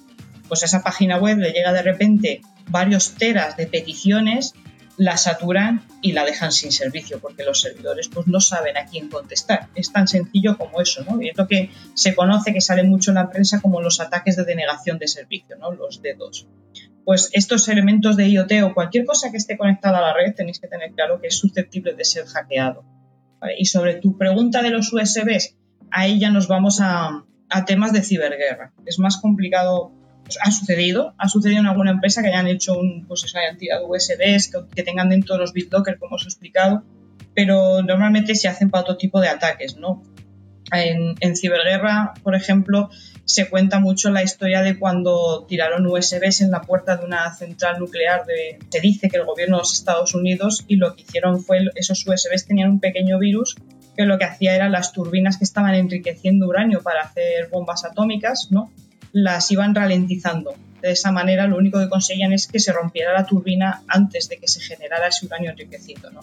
Pues a esa página web le llega de repente varios teras de peticiones la saturan y la dejan sin servicio porque los servidores pues no saben a quién contestar. Es tan sencillo como eso, ¿no? Y es lo que se conoce que sale mucho en la prensa como los ataques de denegación de servicio, ¿no? Los D2. Pues estos elementos de IoT o cualquier cosa que esté conectada a la red tenéis que tener claro que es susceptible de ser hackeado. Y sobre tu pregunta de los USBs, ahí ya nos vamos a, a temas de ciberguerra. Es más complicado ha sucedido, ha sucedido en alguna empresa que hayan hecho un, pues eso, hayan tirado USBs, que, tengan dentro los BitLocker, como os he explicado, pero normalmente se hacen para otro tipo de ataques, ¿no? En, en, ciberguerra, por ejemplo, se cuenta mucho la historia de cuando tiraron USBs en la puerta de una central nuclear. De, se dice que el gobierno de los Estados Unidos y lo que hicieron fue esos USBs tenían un pequeño virus que lo que hacía era las turbinas que estaban enriqueciendo uranio para hacer bombas atómicas, ¿no? Las iban ralentizando. De esa manera lo único que conseguían es que se rompiera la turbina antes de que se generara ese uranio enriquecido. ¿no?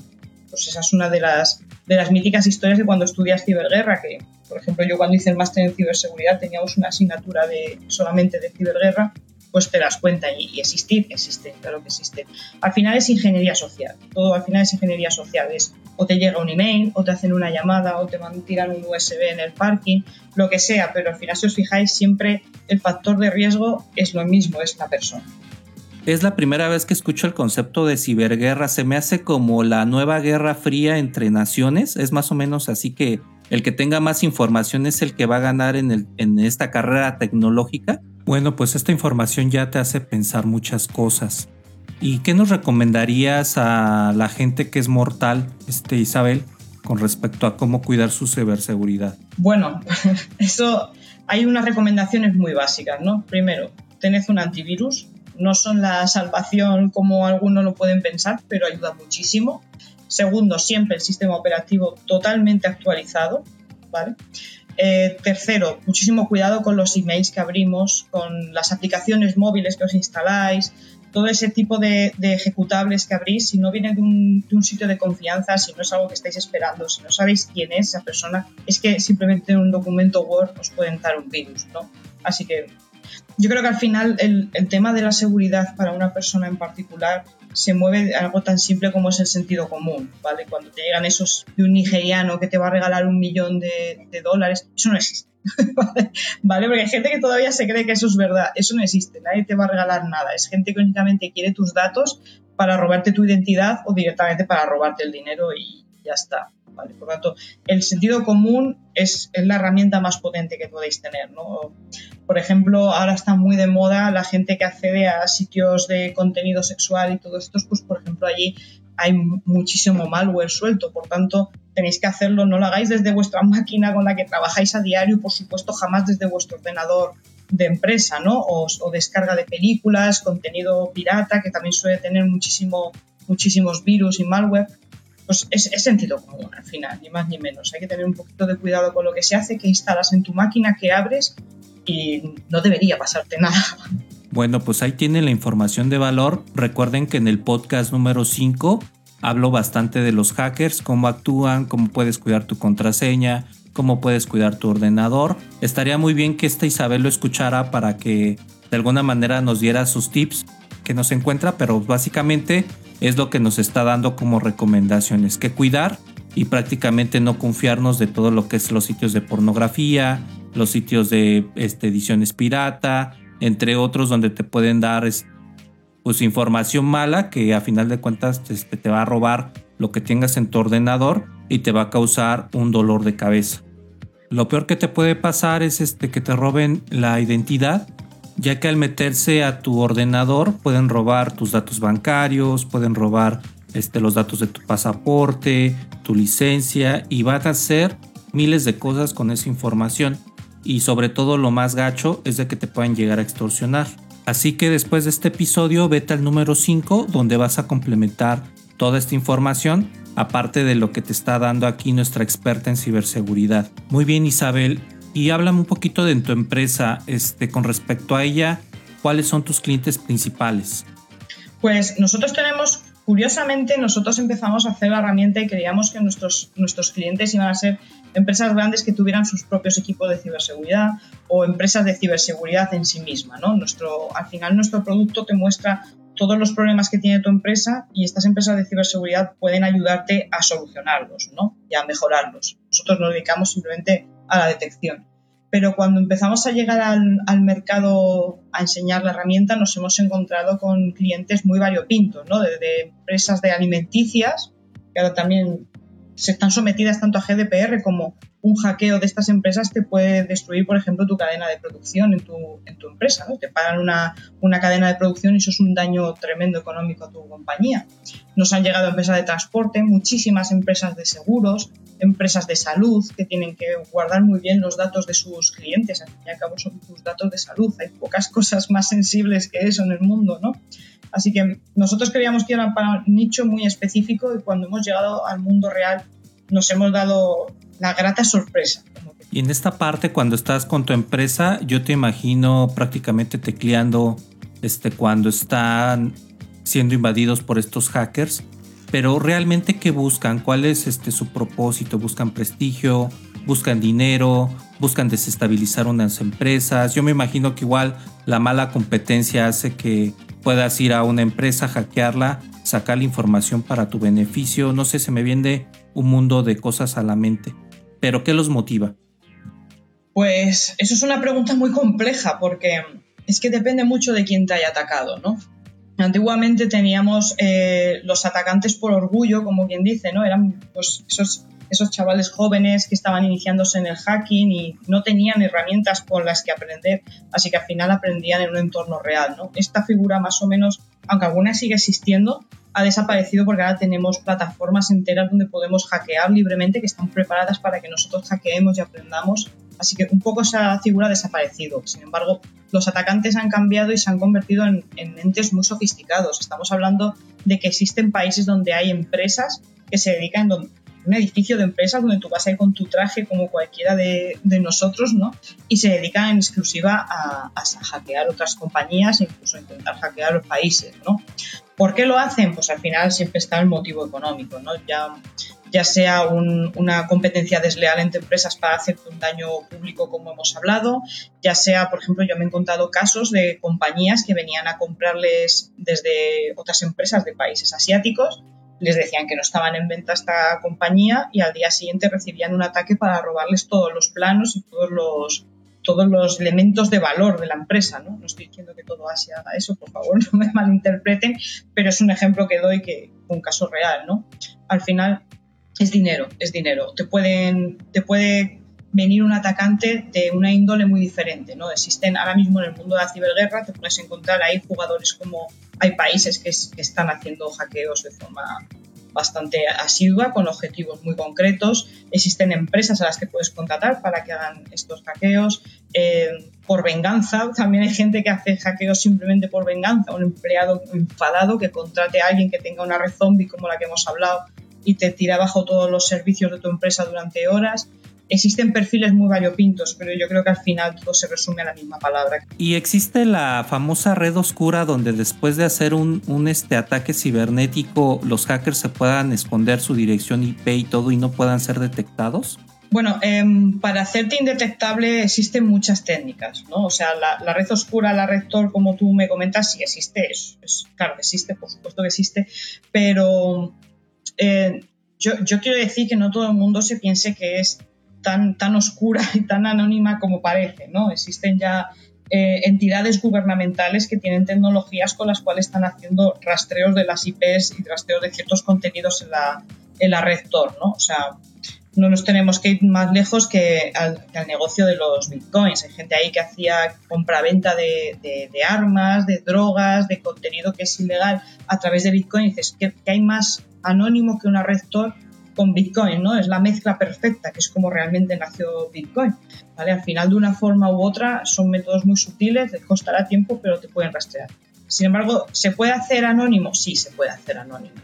Pues esa es una de las, de las míticas historias de cuando estudias ciberguerra, que por ejemplo yo cuando hice el máster en ciberseguridad teníamos una asignatura de, solamente de ciberguerra, pues te das cuenta y, existir, existe, claro que existe. Al final es ingeniería social, todo al final es ingeniería social, es o te llega un email, o te hacen una llamada, o te van un USB en el parking, lo que sea, pero al final si os fijáis siempre el factor de riesgo es lo mismo, es la persona. Es la primera vez que escucho el concepto de ciberguerra. Se me hace como la nueva guerra fría entre naciones. Es más o menos así que el que tenga más información es el que va a ganar en, el, en esta carrera tecnológica. Bueno, pues esta información ya te hace pensar muchas cosas. ¿Y qué nos recomendarías a la gente que es mortal, este Isabel, con respecto a cómo cuidar su ciberseguridad? Bueno, (laughs) eso hay unas recomendaciones muy básicas, ¿no? Primero, tened un antivirus. No son la salvación como algunos lo pueden pensar, pero ayuda muchísimo. Segundo, siempre el sistema operativo totalmente actualizado, ¿vale? Eh, tercero, muchísimo cuidado con los emails que abrimos, con las aplicaciones móviles que os instaláis, todo ese tipo de, ejecutables que abrís, si no viene de un, sitio de confianza, si no es algo que estáis esperando, si no sabéis quién es esa persona, es que simplemente en un documento Word os puede entrar un virus, ¿no? Así que yo creo que al final el, tema de la seguridad para una persona en particular se mueve algo tan simple como es el sentido común, ¿vale? Cuando te llegan esos de un nigeriano que te va a regalar un millón de, de dólares, eso no existe. (laughs) ¿Vale? Porque hay gente que todavía se cree que eso es verdad. Eso no existe, nadie te va a regalar nada. Es gente que únicamente quiere tus datos para robarte tu identidad o directamente para robarte el dinero y ya está. Por lo tanto, el sentido común es, la herramienta más potente que podéis tener. ¿no? Por ejemplo, ahora está muy de moda la gente que accede a sitios de contenido sexual y todo esto, pues por ejemplo allí hay muchísimo malware suelto, por tanto tenéis que hacerlo, no lo hagáis desde vuestra máquina con la que trabajáis a diario, por supuesto jamás desde vuestro ordenador de empresa, ¿no? O, descarga de películas, contenido pirata, que también suele tener muchísimo, muchísimos virus y malware. Pues es, sentido común al final, ni más ni menos. Hay que tener un poquito de cuidado con lo que se hace, que instalas en tu máquina, que abres y no debería pasarte nada. Bueno, pues ahí tienen la información de valor. Recuerden que en el podcast número 5 hablo bastante de los hackers, cómo actúan, cómo puedes cuidar tu contraseña, cómo puedes cuidar tu ordenador. Estaría muy bien que esta Isabel lo escuchara para que de alguna manera nos diera sus tips que nos encuentra, pero básicamente es lo que nos está dando como recomendaciones, que cuidar y prácticamente no confiarnos de todo lo que es los sitios de pornografía, los sitios de este, ediciones pirata, entre otros donde te pueden dar pues información mala que a final de cuentas este, te va a robar lo que tengas en tu ordenador y te va a causar un dolor de cabeza. Lo peor que te puede pasar es este, que te roben la identidad, ya que al meterse a tu ordenador pueden robar tus datos bancarios, pueden robar este, los datos de tu pasaporte, tu licencia y van a hacer miles de cosas con esa información. Y sobre todo lo más gacho es de que te puedan llegar a extorsionar. Así que después de este episodio vete al número 5 donde vas a complementar toda esta información aparte de lo que te está dando aquí nuestra experta en ciberseguridad. Muy bien Isabel, y háblame un poquito de tu empresa este, con respecto a ella, ¿cuáles son tus clientes principales? Pues nosotros tenemos, curiosamente, nosotros empezamos a hacer la herramienta y creíamos que nuestros, nuestros clientes iban a ser empresas grandes que tuvieran sus propios equipos de ciberseguridad o empresas de ciberseguridad en sí misma. ¿no? Nuestro, al final nuestro producto te muestra todos los problemas que tiene tu empresa y estas empresas de ciberseguridad pueden ayudarte a solucionarlos ¿no? y a mejorarlos. Nosotros nos dedicamos simplemente a la detección. Pero cuando empezamos a llegar al, mercado a enseñar la herramienta, nos hemos encontrado con clientes muy variopintos, ¿no? desde empresas de alimenticias, que ahora también se están sometidas tanto a GDPR como un hackeo de estas empresas te puede destruir, por ejemplo, tu cadena de producción en tu, en tu empresa. ¿no? Te pagan una, una, cadena de producción y eso es un daño tremendo económico a tu compañía. Nos han llegado empresas de transporte, muchísimas empresas de seguros, empresas de salud que tienen que guardar muy bien los datos de sus clientes. Al fin y al cabo son tus datos de salud. Hay pocas (laughs) cosas más sensibles que eso en el mundo, ¿no? Así que nosotros creíamos que era para un nicho muy específico y cuando hemos llegado al mundo real nos hemos dado la grata sorpresa. Y en esta parte, cuando estás con tu empresa, yo te imagino prácticamente tecleando este, cuando están siendo invadidos por estos hackers. Pero realmente, ¿qué buscan? ¿Cuál es este, su propósito? ¿Buscan prestigio? ¿Buscan dinero? ¿Buscan desestabilizar unas empresas? Yo me imagino que igual la mala competencia hace que puedas ir a una empresa, hackearla, sacar la información para tu beneficio. No sé, se me viene un mundo de cosas a la mente. Pero ¿qué los motiva? Pues eso es una pregunta muy compleja porque es que depende mucho de quién te haya atacado, ¿no? Antiguamente teníamos eh, los atacantes por orgullo, como quien dice, ¿no? Eran pues esos, esos chavales jóvenes que estaban iniciándose en el hacking y no tenían herramientas con las que aprender, así que al final aprendían en un entorno real, ¿no? Esta figura más o menos, aunque alguna sigue existiendo, ha desaparecido porque ahora tenemos plataformas enteras donde podemos hackear libremente que están preparadas para que nosotros hackeemos y aprendamos. Así que un poco esa figura ha desaparecido. Sin embargo, los atacantes han cambiado y se han convertido en, en entes muy sofisticados. Estamos hablando de que existen países donde hay empresas que se dedican, un edificio de empresas donde tú vas a ir con tu traje como cualquiera de, nosotros, ¿no? Y se dedican en exclusiva a, hackear otras compañías e incluso a intentar hackear los países, ¿no? ¿Por qué lo hacen? Pues al final siempre está el motivo económico, ¿no? Ya, ya sea una competencia desleal entre empresas para hacerte un daño público como hemos hablado, ya sea, por ejemplo, yo me he encontrado casos de compañías que venían a comprarles desde otras empresas de países asiáticos les decían que no estaban en venta esta compañía y al día siguiente recibían un ataque para robarles todos los planos y todos los, todos los elementos de valor de la empresa. ¿no? no estoy diciendo que todo Asia haga eso, por favor, (laughs) no me malinterpreten, pero es un ejemplo que doy que un caso real. ¿no? Al final es dinero, es dinero. Te, pueden, te puede venir un atacante de una índole muy diferente. ¿no? Existen ahora mismo en el mundo de la ciberguerra, te puedes encontrar ahí jugadores como hay países que, están haciendo hackeos de forma bastante asidua, con objetivos muy concretos. Existen empresas a las que puedes contratar para que hagan estos hackeos. Eh, por venganza, (laughs) también hay gente que hace hackeos simplemente por venganza. Un empleado enfadado que contrate a alguien que tenga una red zombie como la que hemos hablado y te tira abajo todos los servicios de tu empresa durante horas existen perfiles muy variopintos, pero yo creo que al final todo se resume a la misma palabra. Y existe la famosa red oscura donde después de hacer un, este ataque cibernético los hackers se puedan esconder su dirección IP y todo y no puedan ser detectados. Bueno, em, para hacerte indetectable existen muchas técnicas, ¿no? O sea, la, red oscura, la red Tor, como tú me comentas, sí existe, es, claro que existe, por supuesto que existe, pero eh, yo, yo, quiero decir que no todo el mundo se piense que es tan, tan oscura y tan anónima como parece, ¿no? Existen ya eh, entidades gubernamentales que tienen tecnologías con las cuales están haciendo rastreos de las IPs y rastreos de ciertos contenidos en la, en la red Tor, ¿no? O sea, no nos tenemos que ir más lejos que al, negocio de los bitcoins. Hay gente ahí que hacía compra-venta de, de, armas, de drogas, de contenido que es ilegal a través de bitcoin. dices que, que hay más anónimo que una red Tor con Bitcoin, ¿no? Es la mezcla perfecta, que es como realmente nació Bitcoin. ¿vale? Al final, de una forma u otra, son métodos muy sutiles, te costará tiempo, pero te pueden rastrear. Sin embargo, ¿se puede hacer anónimo? Sí, se puede hacer anónimo.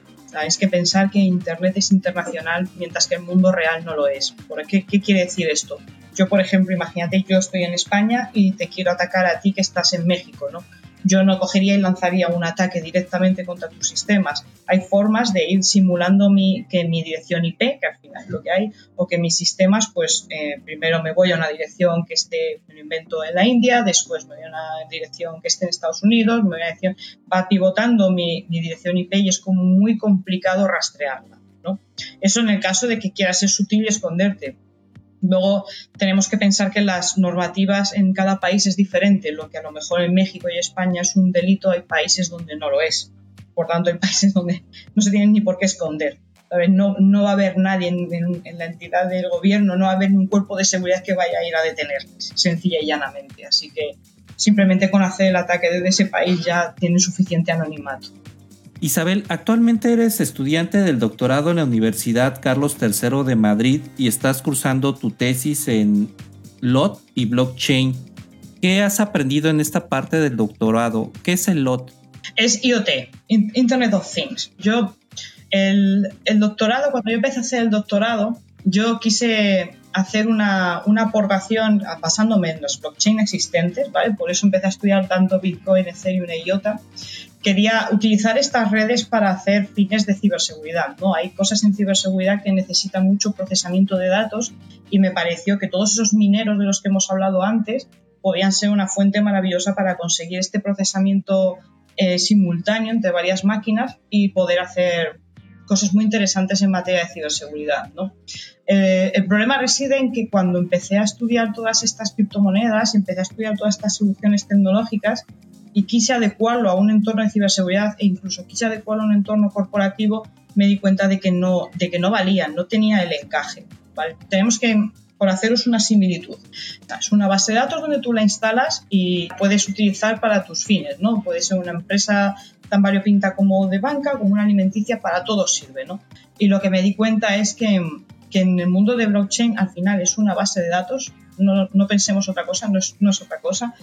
Es que pensar que Internet es internacional mientras que el mundo real no lo es. ¿Por qué, ¿Qué quiere decir esto? Yo, por ejemplo, imagínate, yo estoy en España y te quiero atacar a ti que estás en México, ¿no? Yo no cogería y lanzaría un ataque directamente contra tus sistemas. Hay formas de ir simulando mi, que mi dirección IP, que al final es lo que hay, o que mis sistemas, pues eh, primero me voy a una dirección que esté, me lo invento en la India, después me voy a una dirección que esté en Estados Unidos, me voy a dirección, va pivotando mi, mi dirección IP y es como muy complicado rastrearla. ¿no? Eso en el caso de que quieras ser sutil y esconderte Luego tenemos que pensar que las normativas en cada país es diferente. Lo que a lo mejor en México y España es un delito, hay países donde no lo es. Por tanto, hay (laughs) países donde no se tienen ni por qué esconder. No, no va a haber nadie en, la entidad del gobierno, no va a haber un cuerpo de seguridad que vaya a ir a detenerles, sencilla y llanamente. Así que simplemente con hacer el ataque desde ese país ya tiene suficiente anonimato. Isabel, actualmente eres estudiante del doctorado en la Universidad Carlos III de Madrid y estás cursando tu tesis en LOT y blockchain. ¿Qué has aprendido en esta parte del doctorado? ¿Qué es el LOT? Es IoT, Internet of Things. Yo, el, doctorado, cuando yo empecé a hacer el doctorado, yo quise hacer una, una aportación basándome en los blockchain existentes, ¿vale? Por eso empecé a estudiar tanto Bitcoin, Ethereum e IOTA, quería utilizar estas redes para hacer fines de ciberseguridad. ¿no? Hay cosas en ciberseguridad que necesitan mucho procesamiento de datos y me pareció que todos esos mineros de los que hemos hablado antes podían ser una fuente maravillosa para conseguir este procesamiento eh, simultáneo entre varias máquinas y poder hacer cosas muy interesantes en materia de ciberseguridad. ¿no? Eh, el problema reside en que cuando empecé a estudiar todas estas criptomonedas, empecé a estudiar todas estas soluciones tecnológicas, y quise adecuarlo a un entorno de ciberseguridad e incluso quise adecuarlo a un entorno corporativo, me di cuenta de que no, de que no valían, no tenía el encaje. Tenemos que, por haceros una similitud, es una base de datos donde tú la instalas y puedes utilizar para tus fines, ¿no? Puede ser una empresa tan variopinta como de banca, como una alimenticia, para todo sirve, ¿no? Y lo que me di cuenta es que, que en el mundo de blockchain al final es una base de datos, no, no pensemos otra cosa, no es, no es otra cosa,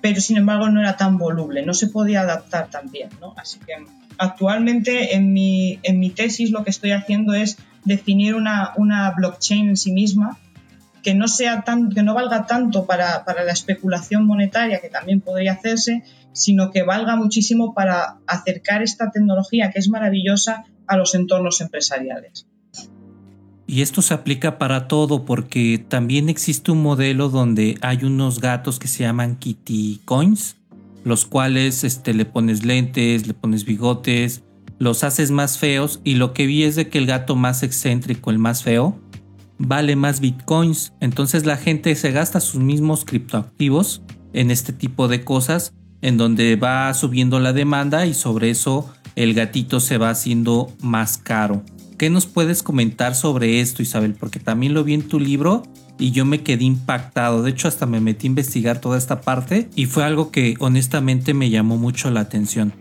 pero sin embargo no era tan voluble, no se podía adaptar tan bien. ¿no? Así que actualmente en mi, en mi tesis lo que estoy haciendo es definir una, una blockchain en sí misma que no, sea tan, que no valga tanto para, para la especulación monetaria, que también podría hacerse, sino que valga muchísimo para acercar esta tecnología que es maravillosa a los entornos empresariales. Y esto se aplica para todo porque también existe un modelo donde hay unos gatos que se llaman Kitty Coins, los cuales este, le pones lentes, le pones bigotes, los haces más feos y lo que vi es de que el gato más excéntrico, el más feo, vale más bitcoins. Entonces la gente se gasta sus mismos criptoactivos en este tipo de cosas en donde va subiendo la demanda y sobre eso el gatito se va haciendo más caro. ¿Qué nos puedes comentar sobre esto, Isabel? Porque también lo vi en tu libro y yo me quedé impactado. De hecho, hasta me metí a investigar toda esta parte y fue algo que honestamente me llamó mucho la atención.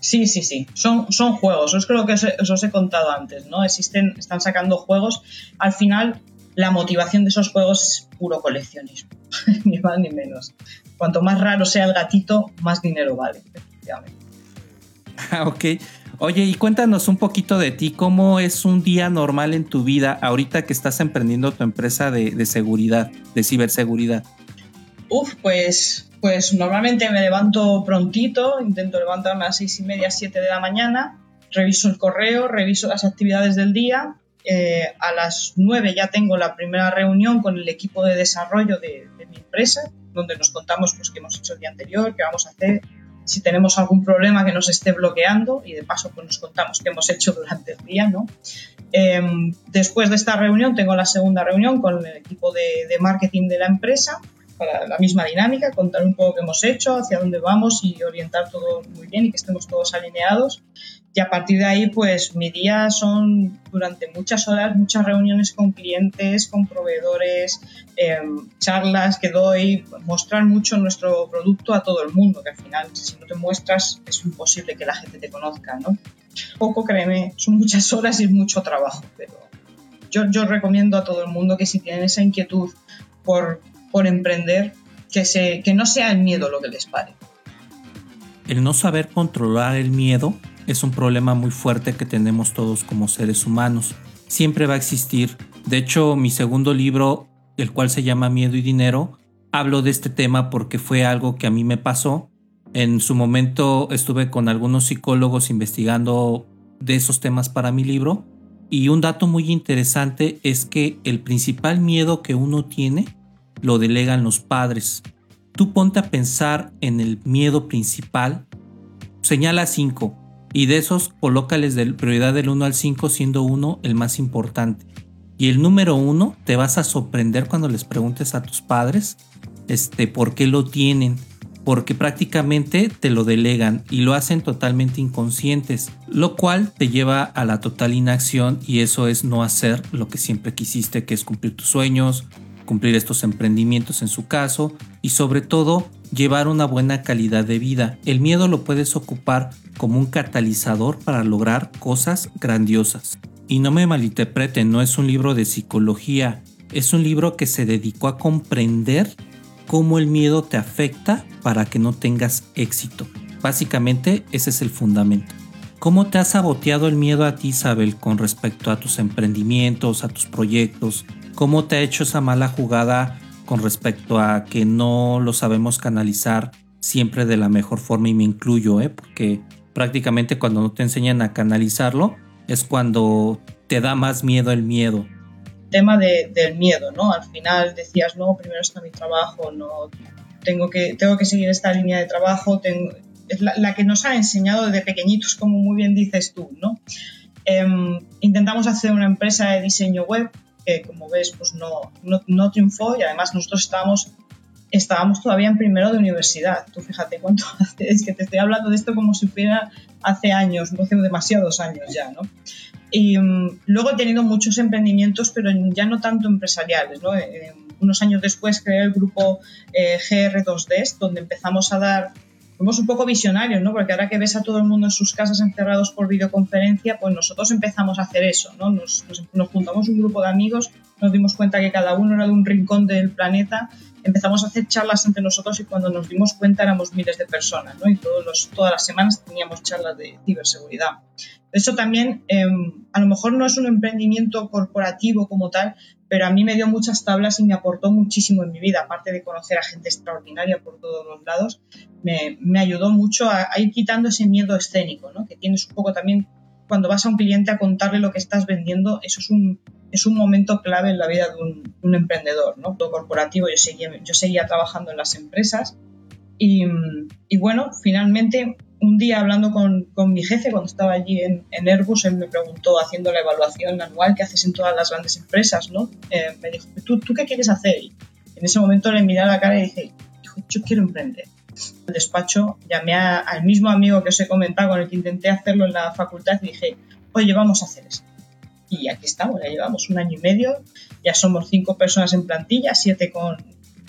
Sí, sí, sí. Son, son juegos. Es creo que os, os he contado antes, ¿no? Existen, están sacando juegos. Al final, la motivación de esos juegos es puro coleccionismo. (laughs) ni más ni menos. Cuanto más raro sea el gatito, más dinero vale, efectivamente. Ah, (laughs) ok. Oye, y cuéntanos un poquito de ti, ¿cómo es un día normal en tu vida ahorita que estás emprendiendo tu empresa de, seguridad, de ciberseguridad? Uf, pues, pues normalmente me levanto prontito, intento levantarme a las seis y media, siete de la mañana, reviso el correo, reviso las actividades del día. Eh, a las nueve ya tengo la primera reunión con el equipo de desarrollo de, de mi empresa, donde nos contamos pues, qué hemos hecho el día anterior, qué vamos a hacer, si tenemos algún problema que nos esté bloqueando y de paso pues nos contamos qué hemos hecho (laughs) durante el día, ¿no? Em, después de esta reunión tengo la segunda reunión con el equipo de, de, marketing de la empresa para la misma dinámica, contar un poco qué hemos hecho, hacia dónde vamos y orientar todo muy bien y que estemos todos alineados. Y a partir de ahí, pues mi día son durante muchas horas, muchas reuniones con clientes, con proveedores, em, charlas que doy, mostrar mucho nuestro producto a todo el mundo, que al final si no te muestras es imposible que la gente te conozca, ¿no? Poco, créeme, son muchas horas y mucho trabajo, pero yo, yo recomiendo a todo el mundo que si tienen esa inquietud por, por emprender, que, se, que no sea el miedo lo que les pare. El no saber controlar el miedo es un problema muy fuerte que tenemos todos como seres humanos. Siempre va a existir. De hecho, mi segundo libro, el cual se llama Miedo y Dinero, hablo de este tema porque fue algo que a mí me pasó. En su momento estuve con algunos psicólogos investigando de esos temas para mi libro y un dato muy interesante es que el principal miedo que uno tiene lo delegan los padres. Tú ponte a pensar en el miedo principal. Señala 5 y de esos colócales de prioridad del 1 al 5 siendo 1 el más importante. Y el número 1 te vas a sorprender cuando les preguntes a tus padres este, por qué lo tienen. porque prácticamente te lo delegan y lo hacen totalmente inconscientes, lo cual te lleva a la total inacción y eso es no hacer lo que siempre quisiste, que es cumplir tus sueños, cumplir estos emprendimientos en su caso y sobre todo llevar una buena calidad de vida. El miedo lo puedes ocupar como un catalizador para lograr cosas grandiosas. Y no me malinterpreten, no es un libro de psicología, es un libro que se dedicó a comprender cómo el miedo te afecta para que no tengas éxito. Básicamente ese es el fundamento. ¿Cómo te ha saboteado el miedo a ti, Isabel, con respecto a tus emprendimientos, a tus proyectos? ¿Cómo te ha hecho esa mala jugada con respecto a que no lo sabemos canalizar siempre de la mejor forma? Y me incluyo, ¿eh? porque prácticamente cuando no te enseñan a canalizarlo es cuando te da más miedo el miedo tema del miedo, ¿no? Al final decías, no, primero está mi trabajo, no, tengo que, tengo que seguir esta línea de trabajo, tengo, es la, que nos ha enseñado desde pequeñitos, como muy bien dices tú, ¿no? Em, intentamos hacer una empresa de diseño web que, como ves, pues no, no, no triunfó y además nosotros estábamos estábamos todavía en primero de universidad. Tú fíjate cuánto (laughs) hace, es que te estoy hablando de esto como si fuera hace años, no hace demasiados años ya, ¿no? Y mm, luego he tenido muchos emprendimientos, pero ya no tanto empresariales, ¿no? Eh, unos años después creé el grupo eh, GR2D, donde empezamos a dar fuimos un poco visionarios, ¿no? Porque ahora que ves a todo el mundo en sus casas encerrados por videoconferencia, pues nosotros empezamos a hacer eso, ¿no? Nos, juntamos un grupo de amigos, nos dimos cuenta que cada uno era de un rincón del planeta, empezamos a hacer charlas entre nosotros y cuando nos dimos cuenta éramos miles de personas, ¿no? Y todos los, todas las semanas teníamos charlas de ciberseguridad. Eso también, em, a lo mejor no es un emprendimiento corporativo como tal, pero a mí me dio muchas tablas y me aportó muchísimo en mi vida, aparte de conocer a gente extraordinaria por todos los lados, me, me ayudó mucho a, ir quitando ese miedo escénico, ¿no? que tienes un poco también cuando vas a un cliente a contarle lo que estás vendiendo, eso es un, es un momento clave en la vida de un, un emprendedor, ¿no? Todo corporativo, yo seguía, yo seguía trabajando en las empresas y, bueno, finalmente un día hablando con, con, mi jefe cuando estaba allí en, en, Airbus, él me preguntó, haciendo la evaluación anual que haces en todas las grandes empresas, ¿no? Eh, me dijo, ¿Tú, ¿tú qué quieres hacer? Y en ese momento le miré a la cara y dije, yo quiero emprender. El despacho llamé al mismo amigo que os he comentado con el que intenté hacerlo en la facultad y dije, oye, vamos a hacer esto. Y aquí estamos, ya llevamos un año y medio, ya somos cinco personas en plantilla, siete con,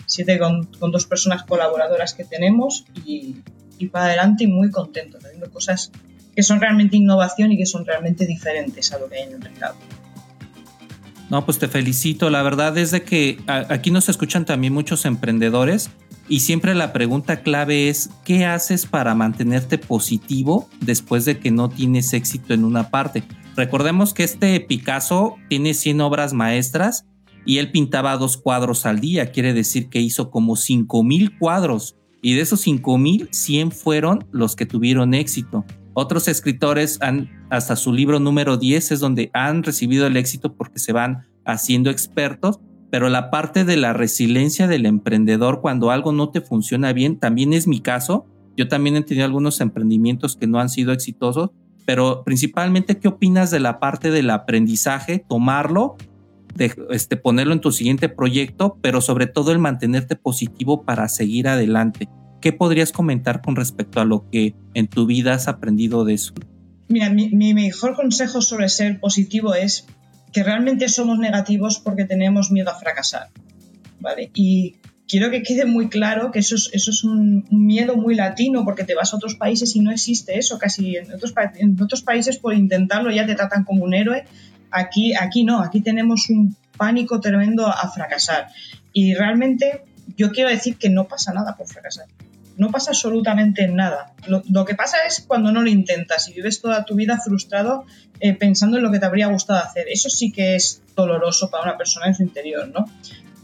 siete con, con dos personas colaboradoras que tenemos y, y para adelante y muy contento, haciendo cosas que son realmente innovación y que son realmente diferentes a lo que hay en el mercado. No, pues te felicito. La verdad es de que aquí nos escuchan también muchos emprendedores y siempre la pregunta clave es, ¿qué haces para mantenerte positivo después de que no tienes éxito en una parte? Recordemos que este Picasso tiene 100 obras maestras y él pintaba dos cuadros al día, quiere decir que hizo como 5000 cuadros y de esos 5000, 100 fueron los que tuvieron éxito. Otros escritores han, hasta su libro número 10 es donde han recibido el éxito porque se van haciendo expertos, pero la parte de la resiliencia del emprendedor cuando algo no te funciona bien también es mi caso. Yo también he tenido algunos emprendimientos que no han sido exitosos, pero principalmente, ¿qué opinas de la parte del aprendizaje? Tomarlo de este, ponerlo en tu siguiente proyecto, pero sobre todo el mantenerte positivo para seguir adelante. ¿Qué podrías comentar con respecto a lo que en tu vida has aprendido de eso? Mira, mi, mejor consejo sobre ser positivo es que realmente somos negativos porque tenemos miedo a fracasar. ¿Vale? Y quiero que quede muy claro que eso es, eso es un, miedo muy latino porque te vas a otros países y no existe eso. Casi en otros, en otros países por intentarlo ya te tratan como un héroe Aquí, aquí no, aquí tenemos un pánico tremendo a fracasar. Y realmente yo quiero decir que no pasa nada por fracasar. No pasa absolutamente nada. Lo, que pasa es cuando no lo intentas y vives toda tu vida frustrado eh, pensando en lo que te habría gustado hacer. Eso sí que es doloroso para una persona en su interior, ¿no?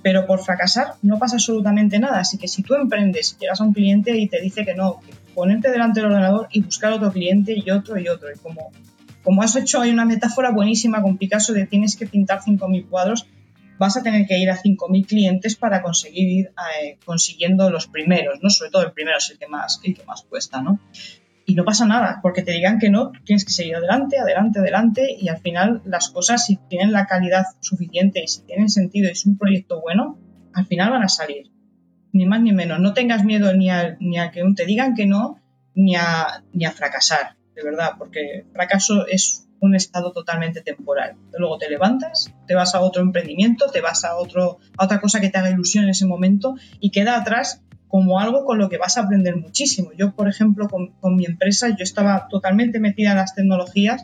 Pero por fracasar no pasa absolutamente nada. Así que si tú emprendes, llegas a un cliente y te dice que no, ponerte delante del ordenador y buscar otro cliente y otro y otro. Y como como has hecho, hay una metáfora buenísima con Picasso de tienes que pintar 5.000 cuadros, vas a tener que ir a 5.000 clientes para conseguir ir eh, consiguiendo los primeros, ¿no? Sobre todo el primero es el que más, el que más cuesta, ¿no? Y no pasa nada, porque te digan que no, tienes que seguir adelante, adelante, adelante, y al final las cosas, si tienen la calidad suficiente y si tienen sentido y es un proyecto bueno, al final van a salir. ni más ni menos. No tengas miedo ni a, ni a que te digan que no, ni a, ni a fracasar, de verdad, porque fracaso es un estado totalmente temporal. Luego te levantas, te vas a otro emprendimiento, te vas a, otro, a otra cosa que te haga ilusión en ese momento y queda atrás como algo con lo que vas a aprender muchísimo. Yo, por ejemplo, con, mi empresa, yo estaba totalmente metida en las tecnologías,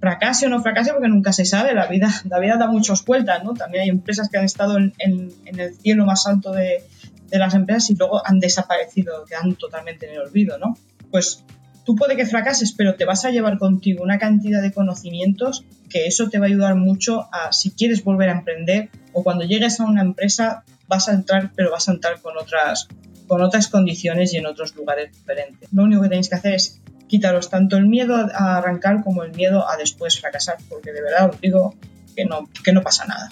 fracase o no fracase, porque nunca se sabe, la vida, (laughs) la vida da muchas vueltas, ¿no? También hay empresas que han estado en, el cielo más alto de, de, las empresas y luego han desaparecido, quedan totalmente en el olvido, ¿no? Pues tú puede que fracases, pero te vas a llevar contigo una cantidad de conocimientos que eso te va a ayudar mucho a si quieres volver a emprender o cuando llegues a una empresa vas a entrar, pero vas a entrar con otras, con otras condiciones y en otros lugares diferentes. Lo único que tenéis que hacer es quitaros tanto el miedo a arrancar como el miedo a después fracasar, porque de verdad os digo que no, que no pasa nada.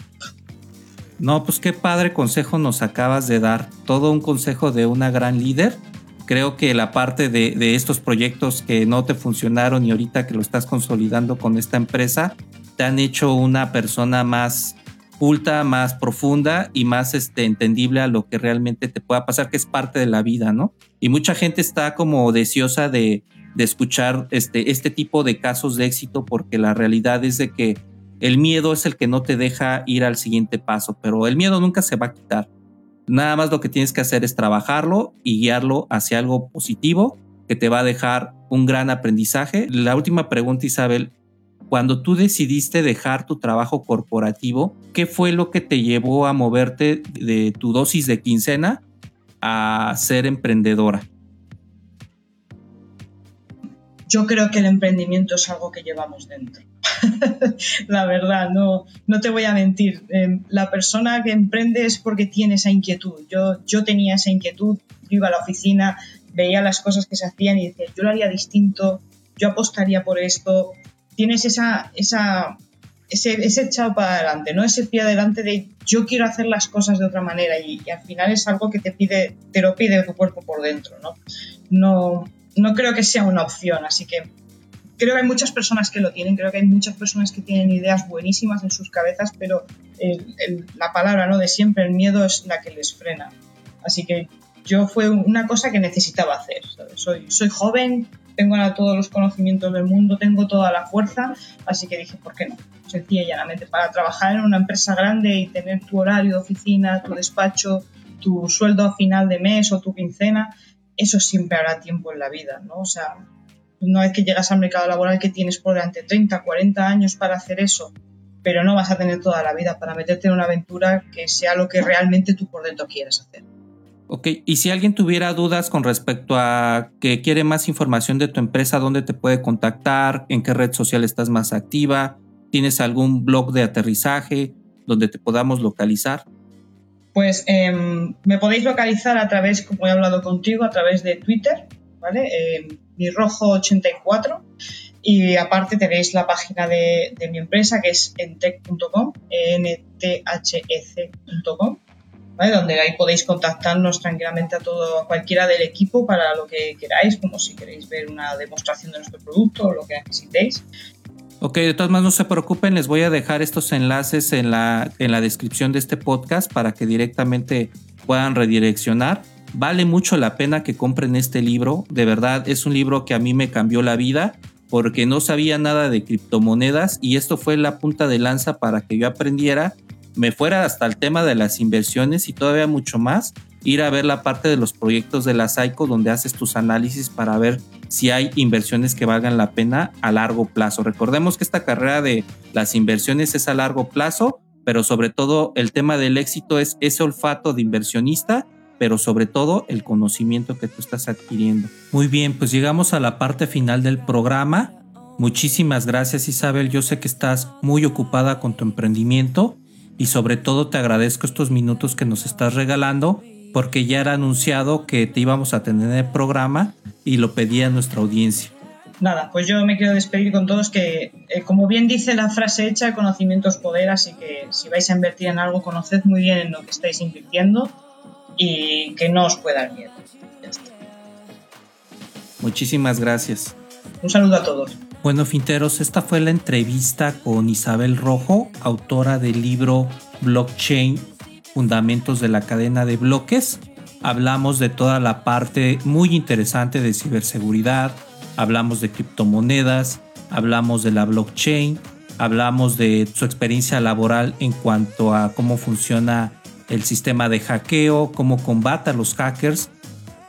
No, pues qué padre consejo nos acabas de dar. Todo un consejo de una gran líder Creo que la parte de, estos proyectos que no te funcionaron y ahorita que lo estás consolidando con esta empresa, te han hecho una persona más culta, más profunda y más este, entendible a lo que realmente te pueda pasar, que es parte de la vida, ¿no? Y mucha gente está como deseosa de, escuchar este, este tipo de casos de éxito porque la realidad es de que el miedo es el que no te deja ir al siguiente paso, pero el miedo nunca se va a quitar. Nada más lo que tienes que hacer es trabajarlo y guiarlo hacia algo positivo que te va a dejar un gran aprendizaje. La última pregunta, Isabel, cuando tú decidiste dejar tu trabajo corporativo, ¿qué fue lo que te llevó a moverte de tu dosis de quincena a ser emprendedora? Yo creo que el emprendimiento es algo que llevamos dentro. (laughs) la verdad, no, no te voy a mentir. Em, la persona que emprende es porque tiene esa inquietud. Yo, yo tenía esa inquietud, yo iba a la oficina, veía las cosas que se hacían y decía, yo lo haría distinto, yo apostaría por esto. Tienes esa, esa, ese, ese echado para adelante, ¿no? Ese pie adelante de yo quiero hacer las cosas de otra manera y, y, al final es algo que te pide, te lo pide tu cuerpo por dentro, ¿no? No, no creo que sea una opción, así que creo que hay muchas personas que lo tienen, creo que hay muchas personas que tienen ideas buenísimas en sus cabezas, pero la palabra ¿no? de siempre, el miedo es la que les frena. Así que yo fue una cosa que necesitaba hacer. Soy, soy joven, tengo todos los conocimientos del mundo, tengo toda la fuerza, así que dije, ¿por qué no? Sencilla y llanamente, para trabajar en una empresa grande y tener tu horario de oficina, tu despacho, tu sueldo a final de mes o tu quincena, eso siempre hará tiempo en la vida, ¿no? O sea, una vez que llegas al mercado laboral que tienes por delante 30, 40 años para hacer eso, pero no vas a tener toda la vida para meterte en una aventura que sea lo que realmente tú por dentro quieres hacer. Ok, y si alguien tuviera dudas con respecto a que quiere más información de tu empresa, ¿dónde te puede contactar? ¿En qué red social estás más activa? ¿Tienes algún blog de aterrizaje donde te podamos localizar? Pues em, me podéis localizar a través, como he hablado contigo, a través de Twitter, ¿vale? Em, mi rojo 84 y aparte tenéis la página de, mi empresa que es entech.com, nthec.com, ¿vale? donde ahí podéis contactarnos tranquilamente a todo, a cualquiera del equipo para lo que queráis, como si queréis ver una demostración de nuestro producto o lo que necesitéis. Ok, de todas maneras no se preocupen, les voy a dejar estos enlaces en la, en la descripción de este podcast para que directamente puedan redireccionar Vale mucho la pena que compren este libro. De verdad, es un libro que a mí me cambió la vida porque no sabía nada de criptomonedas y esto fue la punta de lanza para que yo aprendiera, me fuera hasta el tema de las inversiones y todavía mucho más, ir a ver la parte de los proyectos de la Psycho donde haces tus análisis para ver si hay inversiones que valgan la pena a largo plazo. Recordemos que esta carrera de las inversiones es a largo plazo, pero sobre todo el tema del éxito es ese olfato de inversionista pero sobre todo el conocimiento que tú estás adquiriendo. Muy bien, pues llegamos a la parte final del programa. Muchísimas gracias Isabel, yo sé que estás muy ocupada con tu emprendimiento y sobre todo te agradezco estos minutos que nos estás regalando porque ya era anunciado que te íbamos a tener en el programa y lo pedía nuestra audiencia. Nada, pues yo me quiero despedir con todos que, eh, como bien dice la frase hecha, conocimiento es poder, así que si vais a invertir en algo, conoced muy bien en lo que estáis invirtiendo y que no os pueda dar miedo. Muchísimas gracias. Un saludo a todos. Bueno, Finteros, esta fue la entrevista con Isabel Rojo, autora del libro Blockchain, Fundamentos de la Cadena de Bloques. hablamos de toda la parte muy interesante de ciberseguridad, hablamos de criptomonedas, hablamos de la blockchain, hablamos de su experiencia laboral en cuanto a cómo funciona el sistema de hackeo, cómo combate a los hackers.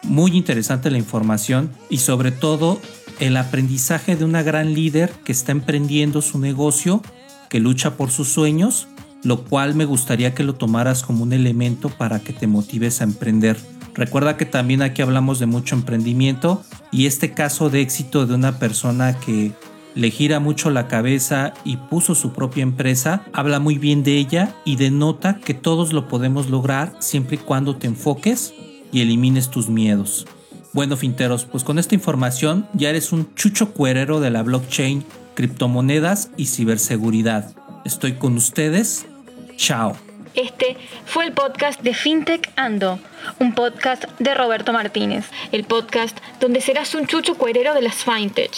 Muy interesante la información y sobre todo el aprendizaje de una gran líder que está emprendiendo su negocio, que lucha por sus sueños lo cual me gustaría que lo tomaras como un elemento para que te motives a emprender. Recuerda que también aquí hablamos de mucho emprendimiento y este caso de éxito de una persona que le gira mucho la cabeza y puso su propia empresa, habla muy bien de ella y denota que todos lo podemos lograr siempre y cuando te enfoques y elimines tus miedos. Bueno, finteros, pues con esta información ya eres un chucho cuerero de la blockchain, criptomonedas y ciberseguridad. Estoy con ustedes Chao. Este fue el podcast de FinTech Ando, un podcast de Roberto Martínez, el podcast donde serás un chucho cuerero de las FinTech.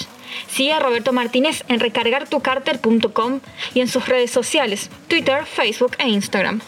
Sigue a Roberto Martínez en recargartucarter.com y en sus redes sociales, Twitter, Facebook e Instagram.